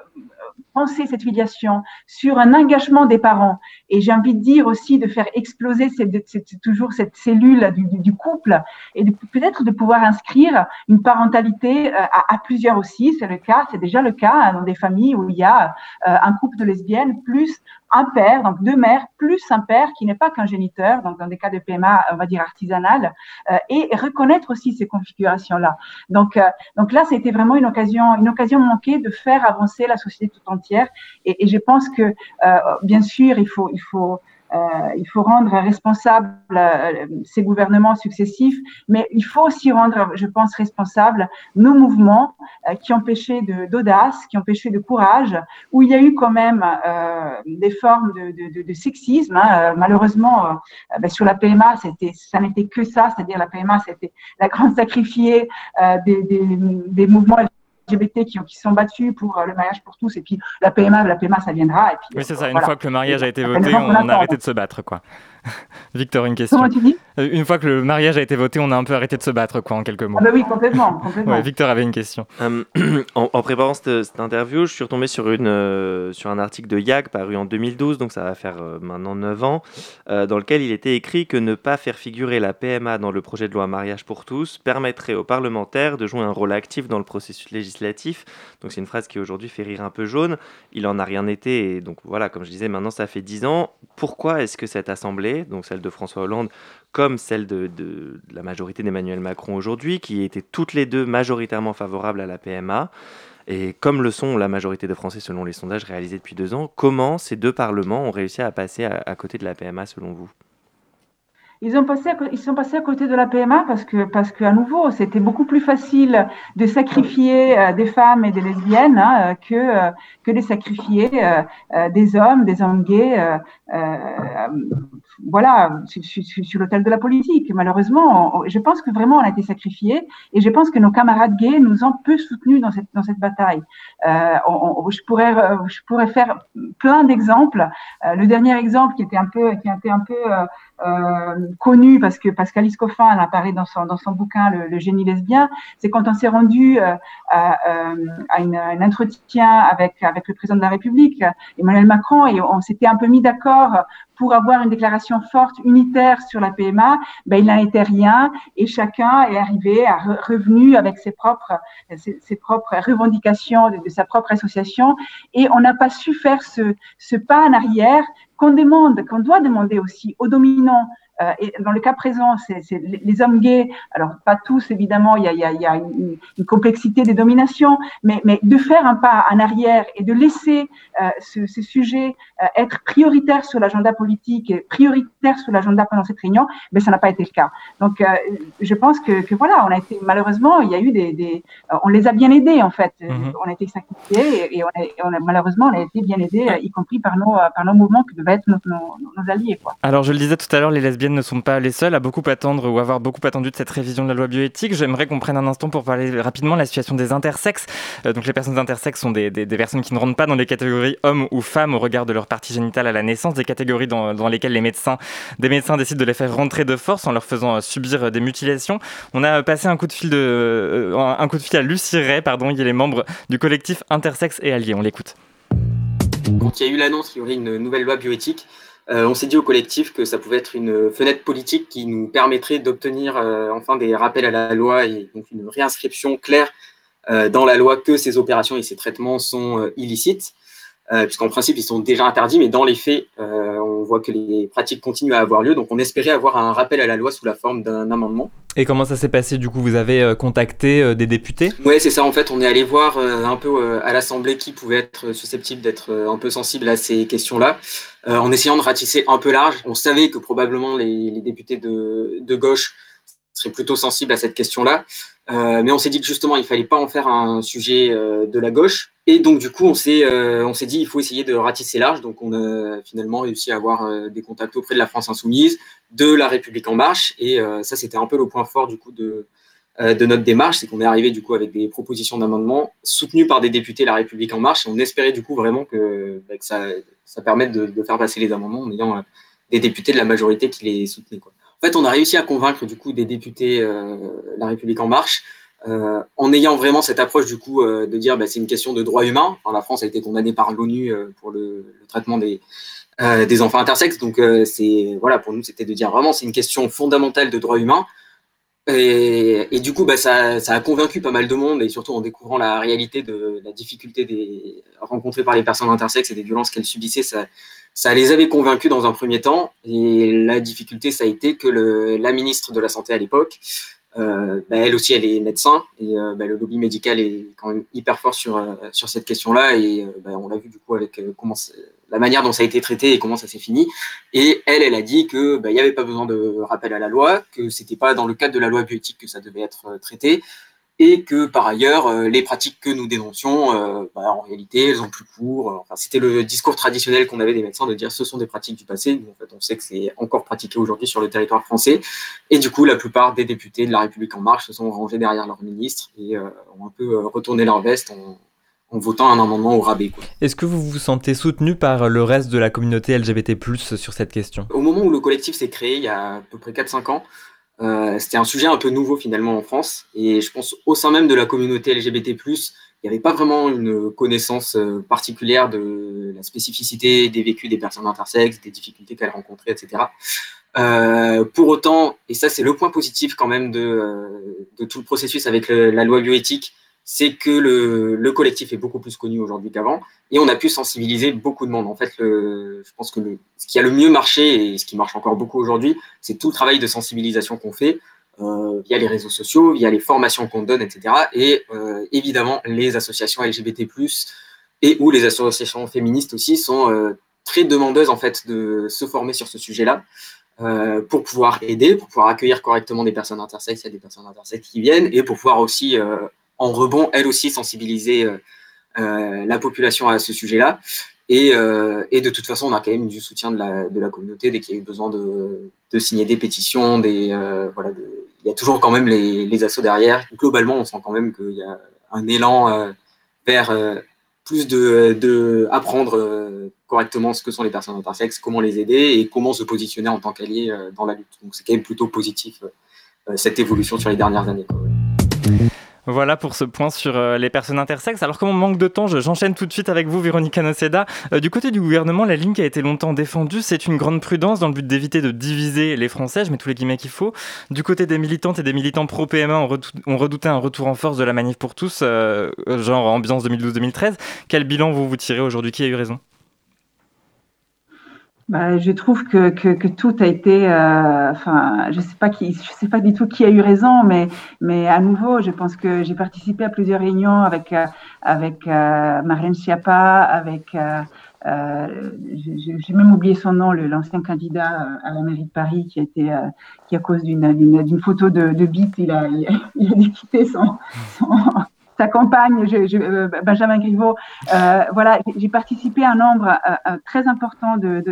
S17: penser cette filiation sur un engagement des parents et j'ai envie de dire aussi de faire exploser cette, cette, toujours cette cellule du, du couple et peut-être de pouvoir inscrire une parentalité à, à plusieurs aussi. C'est le cas, c'est déjà le cas hein, dans des familles où il y a un couple de lesbiennes plus un père, donc deux mères, plus un père qui n'est pas qu'un géniteur, donc dans des cas de PMA, on va dire artisanal, euh, et reconnaître aussi ces configurations-là. Donc, euh, donc là, c'était vraiment une occasion, une occasion manquée de faire avancer la société tout entière. Et, je pense que, euh, bien sûr, il faut, euh, rendre responsables euh, ces gouvernements successifs, mais il faut aussi rendre, je pense, responsables nos mouvements qui ont péché d'audace, qui ont péché de courage, où il y a eu quand même des formes de, sexisme. Hein. Malheureusement, ben, sur la PMA, ça n'était que ça, c'est-à-dire la PMA, c'était la grande sacrifiée des mouvements LGBT qui, qui sont battus pour euh, le mariage pour tous, et puis la PMA, la PMA, ça viendra. Et puis,
S2: oui, c'est ça. Une fois que le mariage a été voté, on, on a arrêté de se battre, quoi. (laughs) Victor, une question.
S17: Comment tu dis?
S2: Euh, Une fois que le mariage a été voté, on a un peu arrêté de se battre, quoi, en quelques mots.
S17: Ah bah oui, complètement. complètement.
S2: Ouais, Victor avait une question.
S6: Euh, (clears throat) en, en préparant cette, cette interview, je suis retombé sur, une, euh, sur un article de YAG paru en 2012, donc ça va faire euh, maintenant 9 ans, euh, dans lequel il était écrit que ne pas faire figurer la PMA dans le projet de loi mariage pour tous permettrait aux parlementaires de jouer un rôle actif dans le processus législatif. Donc c'est une phrase qui aujourd'hui fait rire un peu jaune. Il en a rien été, et donc voilà, comme je disais, maintenant ça fait 10 ans. Pourquoi est-ce que cette assemblée, donc celle de François Hollande, comme celle de, la majorité d'Emmanuel Macron aujourd'hui, qui étaient toutes les deux majoritairement favorables à la PMA, et comme le sont la majorité des Français selon les sondages réalisés depuis deux ans, comment ces deux parlements ont réussi à passer à, côté de la PMA selon vous?
S17: Ils, ont passé ils sont passés à côté de la PMA parce que, parce qu'à nouveau, c'était beaucoup plus facile de sacrifier euh, des femmes et des lesbiennes hein, que, euh, que de sacrifier euh, des hommes, des hommes gays, voilà, sur, l'autel de la politique. Malheureusement, je pense que vraiment on a été sacrifiés et je pense que nos camarades gays nous ont peu soutenus dans cette, dans cette bataille. On, on, je, pourrais, je pourrais faire plein d'exemples. le dernier exemple qui était un peu, qui était un peu euh, connu parce que parce qu'Alice Coffin en a parlé dans son dans son bouquin le, le génie lesbien, c'est quand on s'est rendu euh, à, euh, à une, un entretien avec avec le président de la République, Emmanuel Macron, et on s'était un peu mis d'accord pour avoir une déclaration forte, unitaire sur la PMA, ben, il n'en était rien et chacun est arrivé à re revenu avec ses propres, ses, ses propres revendications de, de, sa propre association et on n'a pas su faire ce, ce pas en arrière qu'on demande, qu'on doit demander aussi aux dominants euh, et dans le cas présent, c'est les hommes gays, alors pas tous évidemment, il y a, il y a, il y a une, une, complexité des dominations, mais, mais, de faire un pas en arrière et de laisser euh, ce, ce, sujet euh, être prioritaire sur l'agenda politique et prioritaire sur l'agenda pendant cette réunion, mais ça n'a pas été le cas. Donc je pense que, que, voilà, on a été malheureusement, il y a eu des, des on les a bien aidés en fait, mm -hmm. on a été sacrifiés et, et, on a, on a, malheureusement on a été bien aidés, y compris par nos, par nos mouvements qui devaient être nos, nos, nos alliés. Quoi.
S2: Alors je le disais tout à l'heure, les lesbiennes ne sont pas les seuls à beaucoup attendre ou avoir beaucoup attendu de cette révision de la loi bioéthique. J'aimerais qu'on prenne un instant pour parler rapidement de la situation des intersexes. Euh, donc les personnes intersexes sont des, personnes qui ne rentrent pas dans les catégories hommes ou femmes au regard de leur partie génitale à la naissance, des catégories dans, lesquelles les médecins, décident de les faire rentrer de force en leur faisant euh, subir des mutilations. On a passé un coup de fil euh, à Lucie Ray, pardon, il est les membres du collectif Intersexe et Alliés. On l'écoute.
S18: Quand il y a eu l'annonce qu'il y aurait une nouvelle loi bioéthique, euh, on s'est dit au collectif que ça pouvait être une fenêtre politique qui nous permettrait d'obtenir euh, enfin des rappels à la loi et donc une réinscription claire euh, dans la loi que ces opérations et ces traitements sont illicites, puisqu'en principe ils sont déjà interdits, mais dans les faits, on voit que les pratiques continuent à avoir lieu. Donc, on espérait avoir un rappel à la loi sous la forme d'un amendement.
S2: Et comment ça s'est passé Du coup, vous avez euh, contacté euh, des députés?
S18: Ouais, c'est ça. En fait, on est allé voir euh, un peu à l'Assemblée qui pouvait être susceptible d'être un peu sensible à ces questions-là, en essayant de ratisser un peu large. On savait que probablement les, députés de gauche seraient plutôt sensibles à cette question-là, Euh, mais on s'est dit que justement, il fallait pas en faire un sujet euh, de la gauche. Et donc, du coup, on s'est euh, on s'est dit, il faut essayer de ratisser large. Donc, on a finalement réussi à avoir des contacts auprès de la France Insoumise, de la République En Marche. Et ça, c'était un peu le point fort du coup de, de notre démarche, c'est qu'on est arrivé du coup avec des propositions d'amendement soutenues par des députés La République En Marche. Et on espérait du coup vraiment que, bah, ça, ça permette de, de faire passer les amendements en ayant des députés de la majorité qui les soutenaient. En fait, on a réussi à convaincre du coup des députés euh, La République En Marche euh, en ayant vraiment cette approche du coup euh, de dire bah, c'est une question de droits humains. Enfin, la France a été condamnée par l'ONU pour le, traitement des, des enfants intersexes. Donc c'est voilà pour nous c'était de dire vraiment c'est une question fondamentale de droits humains. Et, du coup bah, ça, a convaincu pas mal de monde et surtout en découvrant la réalité de la difficulté des rencontrées par les personnes intersexes et des violences qu'elles subissaient, ça les avait convaincus dans un premier temps. Et la difficulté ça a été que la ministre de la santé à l'époque euh, bah, elle aussi, elle est médecin et euh, bah, le lobby médical est quand même hyper fort sur, euh, sur cette question-là et bah, on l'a vu du coup avec la manière dont ça a été traité et comment ça s'est fini. Et elle, elle a dit que il n'y avait pas besoin de rappel à la loi, que c'était pas dans le cadre de la loi bioéthique que ça devait être traité et que par ailleurs euh, les pratiques que nous dénoncions, euh, bah, en réalité, elles ont plus cours. Enfin, c'était le discours traditionnel qu'on avait des médecins de dire ce sont des pratiques du passé. En fait, on sait que c'est encore pratiqué aujourd'hui sur le territoire français. Et du coup, la plupart des députés de la République en marche se sont rangés derrière leur ministre et euh, ont un peu retourné leur veste en, en votant un amendement au rabais.
S2: Est-ce que vous vous sentez soutenu par le reste de la communauté LGBT+ sur cette question?
S18: Au moment où le collectif s'est créé, il y a à peu près 4-5 ans, euh, c'était un sujet un peu nouveau finalement en France. Et je pense au sein même de la communauté LGBT, il n'y avait pas vraiment une connaissance euh, particulière de la spécificité des vécus des personnes intersexes, des difficultés qu'elles rencontraient, etc. Euh, pour autant, et ça c'est le point positif quand même de, tout le processus avec la loi bioéthique, c'est que le, le, collectif est beaucoup plus connu aujourd'hui qu'avant et on a pu sensibiliser beaucoup de monde. En fait, je pense que ce qui a le mieux marché et ce qui marche encore beaucoup aujourd'hui, c'est tout le travail de sensibilisation qu'on fait euh, via les réseaux sociaux, via les formations qu'on donne, etc. Et euh, évidemment, les associations LGBT+, et ou les associations féministes aussi sont euh, très demandeuses en fait de se former sur ce sujet-là. Euh, pour pouvoir aider, pour pouvoir accueillir correctement des personnes intersexes, il y a des personnes intersexes qui viennent, et pour pouvoir aussi en rebond, elle aussi, sensibiliser euh, euh, la population à ce sujet-là. Et, euh, et, de toute façon, on a quand même du soutien de la, communauté dès qu'il y a eu besoin de, signer des pétitions. Voilà, il y a toujours quand même les, assauts derrière. Globalement, on sent quand même qu'il y a un élan vers plus de, de apprendre correctement ce que sont les personnes intersexes, comment les aider et comment se positionner en tant qu'allié dans la lutte. Donc c'est quand même plutôt positif cette évolution sur les dernières années.
S2: Voilà pour ce point sur euh, les personnes intersexes. Alors comme on manque de temps, j'enchaîne tout de suite avec vous, Véronica Noceda. Euh, du côté du gouvernement, la ligne qui a été longtemps défendue, c'est une grande prudence dans le but d'éviter de diviser les Français, je mets tous les guillemets qu'il faut. Du côté des militantes et des militants pro-PMA, on, on, redoutait un retour en force de la manif pour tous, euh, genre ambiance 2012-2013. Quel bilan vous vous tirez aujourd'hui? Qui a eu raison?
S17: Bah, je trouve que, que, que, tout a été, euh, enfin, je sais pas qui, je sais pas du tout qui a eu raison, mais, mais à nouveau, je pense que j'ai participé à plusieurs réunions avec, euh, avec euh, Marianne Schiappa, avec, euh, j'ai même oublié son nom, l'ancien candidat à la mairie de Paris, qui a été, qui à cause d'une photo de, de bite, il a, (laughs) il a dû quitter son, son sa campagne, je, je, euh, Benjamin Griveaux. Euh, voilà, j'ai participé à un nombre euh, très important de,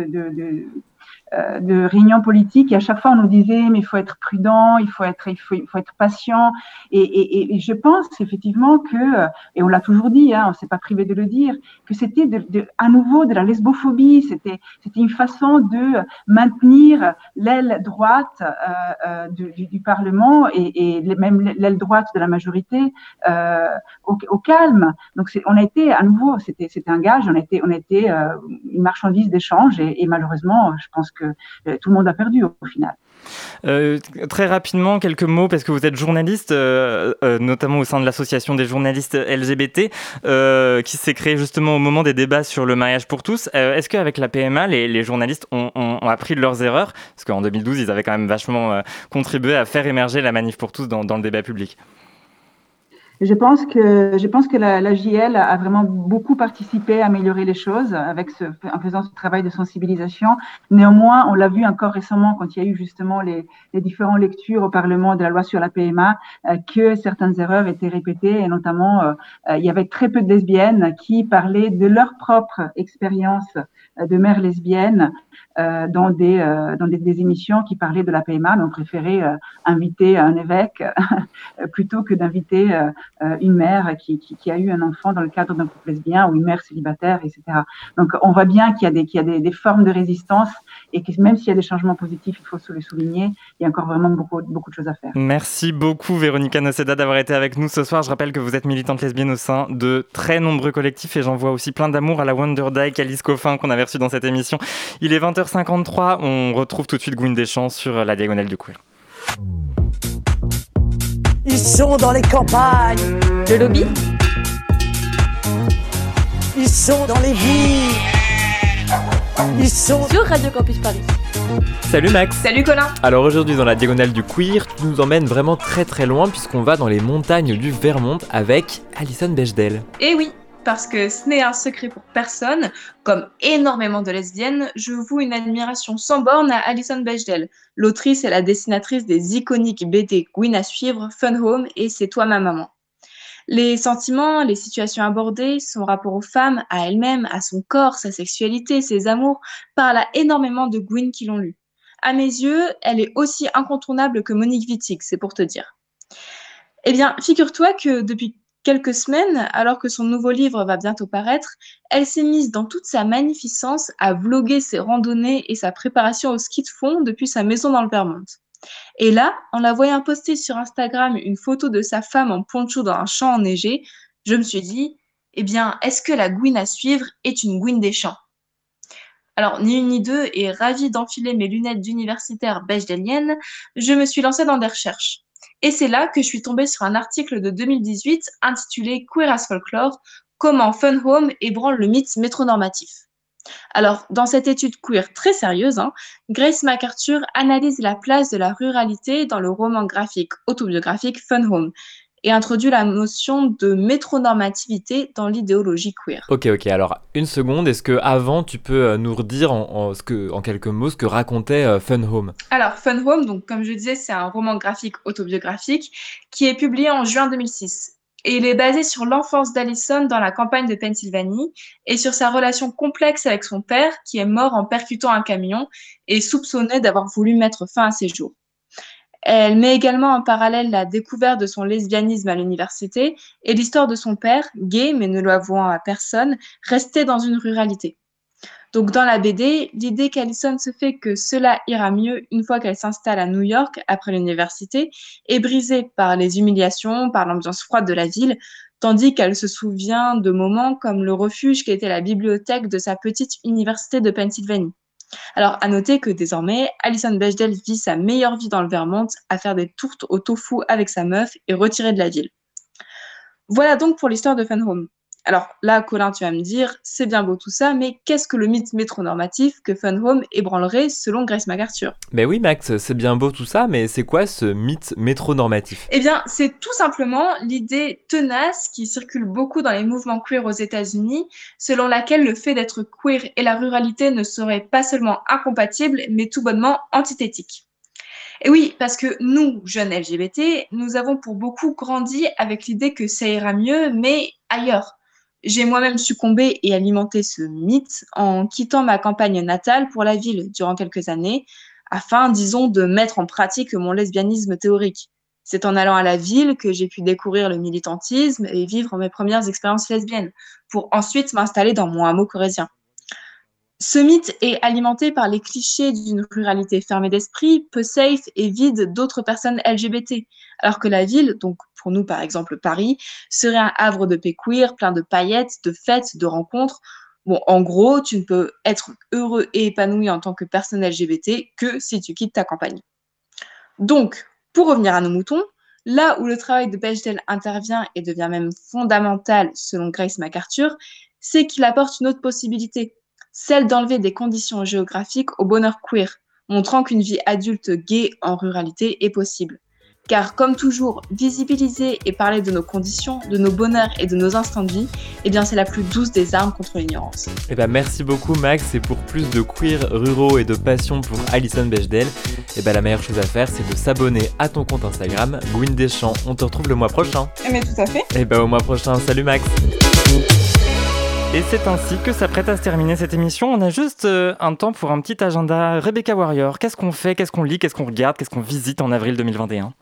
S17: réunions politiques et à chaque fois on nous disait mais il faut être prudent, il faut être, il faut, il faut être patient. Et, et, et, je pense effectivement que, et on l'a toujours dit, hein, on s'est pas privé de le dire, que c'était de, à nouveau de la lesbophobie, c'était c'était une façon de maintenir l'aile droite euh, du, du, Parlement et, et même l'aile droite de la majorité euh, au, au, calme. Donc on a été à nouveau, c'était c'était un gage, on a été on a été euh, une marchandise d'échange et, et, malheureusement, je pense que tout le monde a perdu au final.
S2: Euh, très rapidement, quelques mots, parce que vous êtes journaliste, euh, euh, notamment au sein de l'association des journalistes LGBT, euh, qui s'est créée justement au moment des débats sur le mariage pour tous. Euh, Est-ce qu'avec la PMA, les, les journalistes ont, appris de leurs erreurs? Parce qu'en 2012, ils avaient quand même vachement euh, contribué à faire émerger la manif pour tous dans le débat public.
S17: Je pense que je pense que la, la JL a vraiment beaucoup participé à améliorer les choses avec ce, en faisant ce travail de sensibilisation. Néanmoins, on l'a vu encore récemment quand il y a eu justement les, les différentes lectures au Parlement de la loi sur la PMA euh, que certaines erreurs étaient répétées et notamment euh, euh, il y avait très peu de lesbiennes qui parlaient de leur propre expérience de mère lesbienne euh, dans des dans des, émissions qui parlaient de la PMA. Donc, on préférait inviter un évêque (laughs) plutôt que d'inviter une mère qui, a eu un enfant dans le cadre d'un couple lesbien ou une mère célibataire, etc. Donc, on voit bien qu'il y a des formes de résistance et que même s'il y a des changements positifs, il faut se le souligner. Il y a encore vraiment beaucoup beaucoup de choses à faire.
S2: Merci beaucoup Véronica Noceda d'avoir été avec nous ce soir. Je rappelle que vous êtes militante lesbienne au sein de très nombreux collectifs et j'envoie aussi plein d'amour à la Wonder Dyke, Alice Coffin qu'on avait reçue dans cette émission. Il est 20h53, on retrouve tout de suite Gwyn Deschamps sur la diagonale du queer.
S19: Ils sont dans les campagnes.
S5: Le lobby
S19: Ils sont dans les villes. Ils sont
S5: sur Radio Campus Paris.
S20: Salut Max
S5: Salut Colin
S20: Alors aujourd'hui dans la diagonale du queer, tu nous emmènes vraiment très très loin puisqu'on va dans les montagnes du Vermont avec Alison Bechdel.
S21: Et oui, parce que ce n'est un secret pour personne, comme énormément de lesbiennes, je voue une admiration sans borne à Alison Bechdel, l'autrice et la dessinatrice des iconiques BD Gwyn à suivre, Fun Home et C'est toi ma maman. Les sentiments, les situations abordées, son rapport aux femmes, à elle-même, à son corps, sa sexualité, ses amours, parlent à énormément de Gwyn qui l'ont lu. À mes yeux, elle est aussi incontournable que Monique Wittig, c'est pour te dire. Eh bien, figure-toi que depuis quelques semaines, alors que son nouveau livre va bientôt paraître, elle s'est mise dans toute sa magnificence à vloguer ses randonnées et sa préparation au ski de fond depuis sa maison dans le Vermont. Et là, en la voyant poster sur Instagram une photo de sa femme en poncho dans un champ enneigé, je me suis dit, eh bien, est-ce que la Gwyn à suivre est une Gwyn des champs? Alors, ni une ni deux, et ravie d'enfiler mes lunettes d'universitaire bechdelienne, je me suis lancée dans des recherches. Et c'est là que je suis tombée sur un article de 2018 intitulé Queer as Folklore Comment Fun Home ébranle le mythe métronormatif. Alors, dans cette étude queer très sérieuse, hein, Grace MacArthur analyse la place de la ruralité dans le roman graphique autobiographique Fun Home et introduit la notion de métronormativité dans l'idéologie queer.
S20: Ok ok alors une seconde, est-ce que avant tu peux euh, nous redire en, en, ce que, en quelques mots ce que racontait euh, Fun Home
S21: Alors, Fun Home, donc, comme je disais, c'est un roman graphique autobiographique qui est publié en juin 2006. Et il est basé sur l'enfance d'Allison dans la campagne de Pennsylvanie et sur sa relation complexe avec son père qui est mort en percutant un camion et soupçonné d'avoir voulu mettre fin à ses jours. Elle met également en parallèle la découverte de son lesbianisme à l'université et l'histoire de son père, gay mais ne l'avouant à personne, resté dans une ruralité. Donc dans la BD, l'idée qu'Alison se fait que cela ira mieux une fois qu'elle s'installe à New York après l'université est brisée par les humiliations, par l'ambiance froide de la ville, tandis qu'elle se souvient de moments comme le refuge qui était la bibliothèque de sa petite université de Pennsylvanie. Alors, à noter que désormais, Alison Bechdel vit sa meilleure vie dans le Vermont à faire des tourtes au tofu avec sa meuf et retirée de la ville. Voilà donc pour l'histoire de Fun Home. Alors là, Colin, tu vas me dire, c'est bien beau tout ça, mais qu'est-ce que le mythe métronormatif que Fun Home ébranlerait selon Grace MacArthur?
S20: Ben oui Max, c'est bien beau tout ça, mais c'est quoi ce mythe métronormatif?
S21: Eh bien, c'est tout simplement l'idée tenace qui circule beaucoup dans les mouvements queer aux États-Unis, selon laquelle le fait d'être queer et la ruralité ne seraient pas seulement incompatibles, mais tout bonnement antithétiques. Et oui, parce que nous, jeunes LGBT, nous avons pour beaucoup grandi avec l'idée que ça ira mieux, mais ailleurs. J'ai moi-même succombé et alimenté ce mythe en quittant ma campagne natale pour la ville durant quelques années, afin, disons, de mettre en pratique mon lesbianisme théorique. C'est en allant à la ville que j'ai pu découvrir le militantisme et vivre mes premières expériences lesbiennes, pour ensuite m'installer dans mon hameau corésien. Ce mythe est alimenté par les clichés d'une ruralité fermée d'esprit, peu safe et vide d'autres personnes LGBT, alors que la ville, donc pour nous par exemple Paris, serait un havre de paix queer, plein de paillettes, de fêtes, de rencontres. Bon, en gros, tu ne peux être heureux et épanoui en tant que personne LGBT que si tu quittes ta campagne. Donc, pour revenir à nos moutons, là où le travail de Bechdel intervient et devient même fondamental selon Grace MacArthur, c'est qu'il apporte une autre possibilité, celle d'enlever des conditions géographiques au bonheur queer, montrant qu'une vie adulte gay en ruralité est possible. Car comme toujours, visibiliser et parler de nos conditions, de nos bonheurs et de nos instants de vie, eh bien c'est la plus douce des armes contre l'ignorance.
S20: Eh ben merci beaucoup Max et pour plus de queer ruraux et de passion pour Alison Bechdel, eh ben la meilleure chose à faire c'est de s'abonner à ton compte Instagram Gwyn Deschamps. On te retrouve le mois prochain.
S21: Mais tout à fait.
S20: Eh ben au mois prochain, salut Max.
S2: Et c'est ainsi que s'apprête à se terminer cette émission. On a juste euh, un temps pour un petit agenda. Rebecca Warrior, qu'est-ce qu'on fait, qu'est-ce qu'on lit, qu'est-ce qu'on regarde, qu'est-ce qu'on visite en avril 2021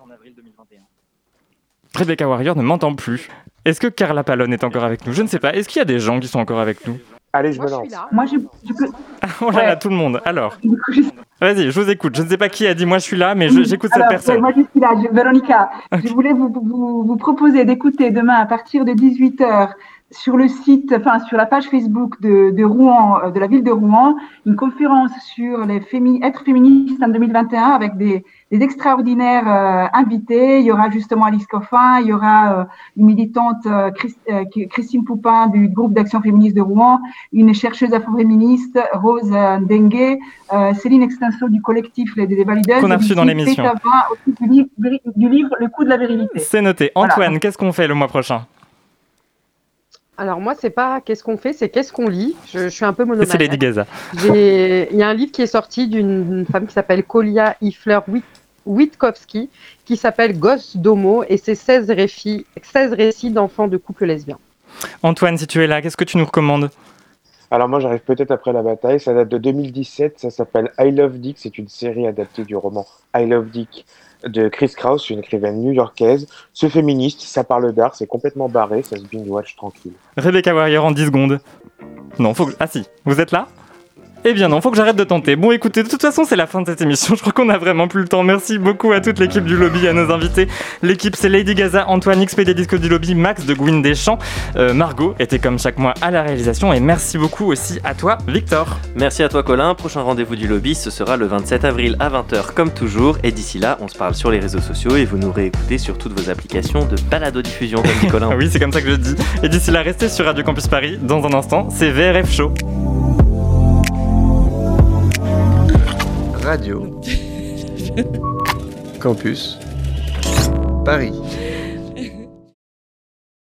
S2: Rebecca Warrior ne m'entend plus. Est-ce que Carla Palone est encore avec nous? Je ne sais pas. Est-ce qu'il y a des gens qui sont encore avec nous?
S9: Allez, je me lance.
S17: Moi, je, je peux.
S2: Oh là là, tout le monde. Alors, (laughs) vas-y, je vous écoute. Je ne sais pas qui a dit moi je suis là, mais je- j'écoute cette personne.
S17: Moi, je suis là. Je- Véronica, je voulais vous, vous, vous proposer d'écouter demain à partir de 18h sur le site, enfin sur la page Facebook de, de Rouen, euh, de la ville de Rouen, une conférence sur les fémi être féministe en 2021 avec des, des extraordinaires euh, invités. Il y aura justement Alice Coffin, il y aura euh, une militante euh, euh, Christine Poupin du groupe d'action féministe de Rouen, une chercheuse afro-féministe, Rose euh, Dengue, euh, Céline Extenso du collectif Les des Valideuses.
S2: Qu'on a reçu dans l'émission.
S17: Du, livre- du livre Le coup de la virilité.
S2: C'est noté.
S17: Voilà.
S2: Antoine, qu'est-ce qu'on fait le mois prochain?
S15: Alors moi, c'est pas qu'est-ce qu'on fait, c'est qu'est-ce qu'on lit. Je, je suis un peu monomaniaque.
S2: c'est Lady Gaza.
S15: Il y a un livre qui est sorti d'une femme qui s'appelle Kolia Ifler Wit- Witkowski, qui s'appelle Gosse d'Homo, et c'est 16 récits, 16 récits d'enfants de couples lesbiens.
S2: Antoine, si tu es là, qu'est-ce que tu nous recommandes?
S9: Alors moi j'arrive peut-être après la bataille, ça date de 2017, ça s'appelle I Love Dick, c'est une série adaptée du roman I Love Dick de Chris Kraus, une écrivaine new-yorkaise. Ce féministe, ça parle d'art, c'est complètement barré, ça se binge-watch tranquille.
S2: Rebecca Warrior en 10 secondes. Non, faut que... Ah si, vous êtes là? Eh bien non, faut que j'arrête de tenter. Bon écoutez, de toute façon c'est la fin de cette émission, (laughs) je crois qu'on a vraiment plus le temps. Merci beaucoup à toute l'équipe du lobby, à nos invités. L'équipe c'est Lady Gaza, Antoine XPD Disco du lobby, Max de Gwyn Deschamps, euh, Margot était comme chaque mois à la réalisation et merci beaucoup aussi à toi Victor.
S6: Merci à toi Colin, prochain rendez-vous du lobby ce sera le 27 avril à 20h comme toujours et d'ici là on se parle sur les réseaux sociaux et vous nous réécoutez sur toutes vos applications de balado-diffusion comme dit (laughs) Colin.
S2: Oui c'est comme ça que je dis. Et d'ici là restez sur Radio Campus Paris, dans un instant c'est VRF Show.
S22: Radio. (laughs) Campus. Paris.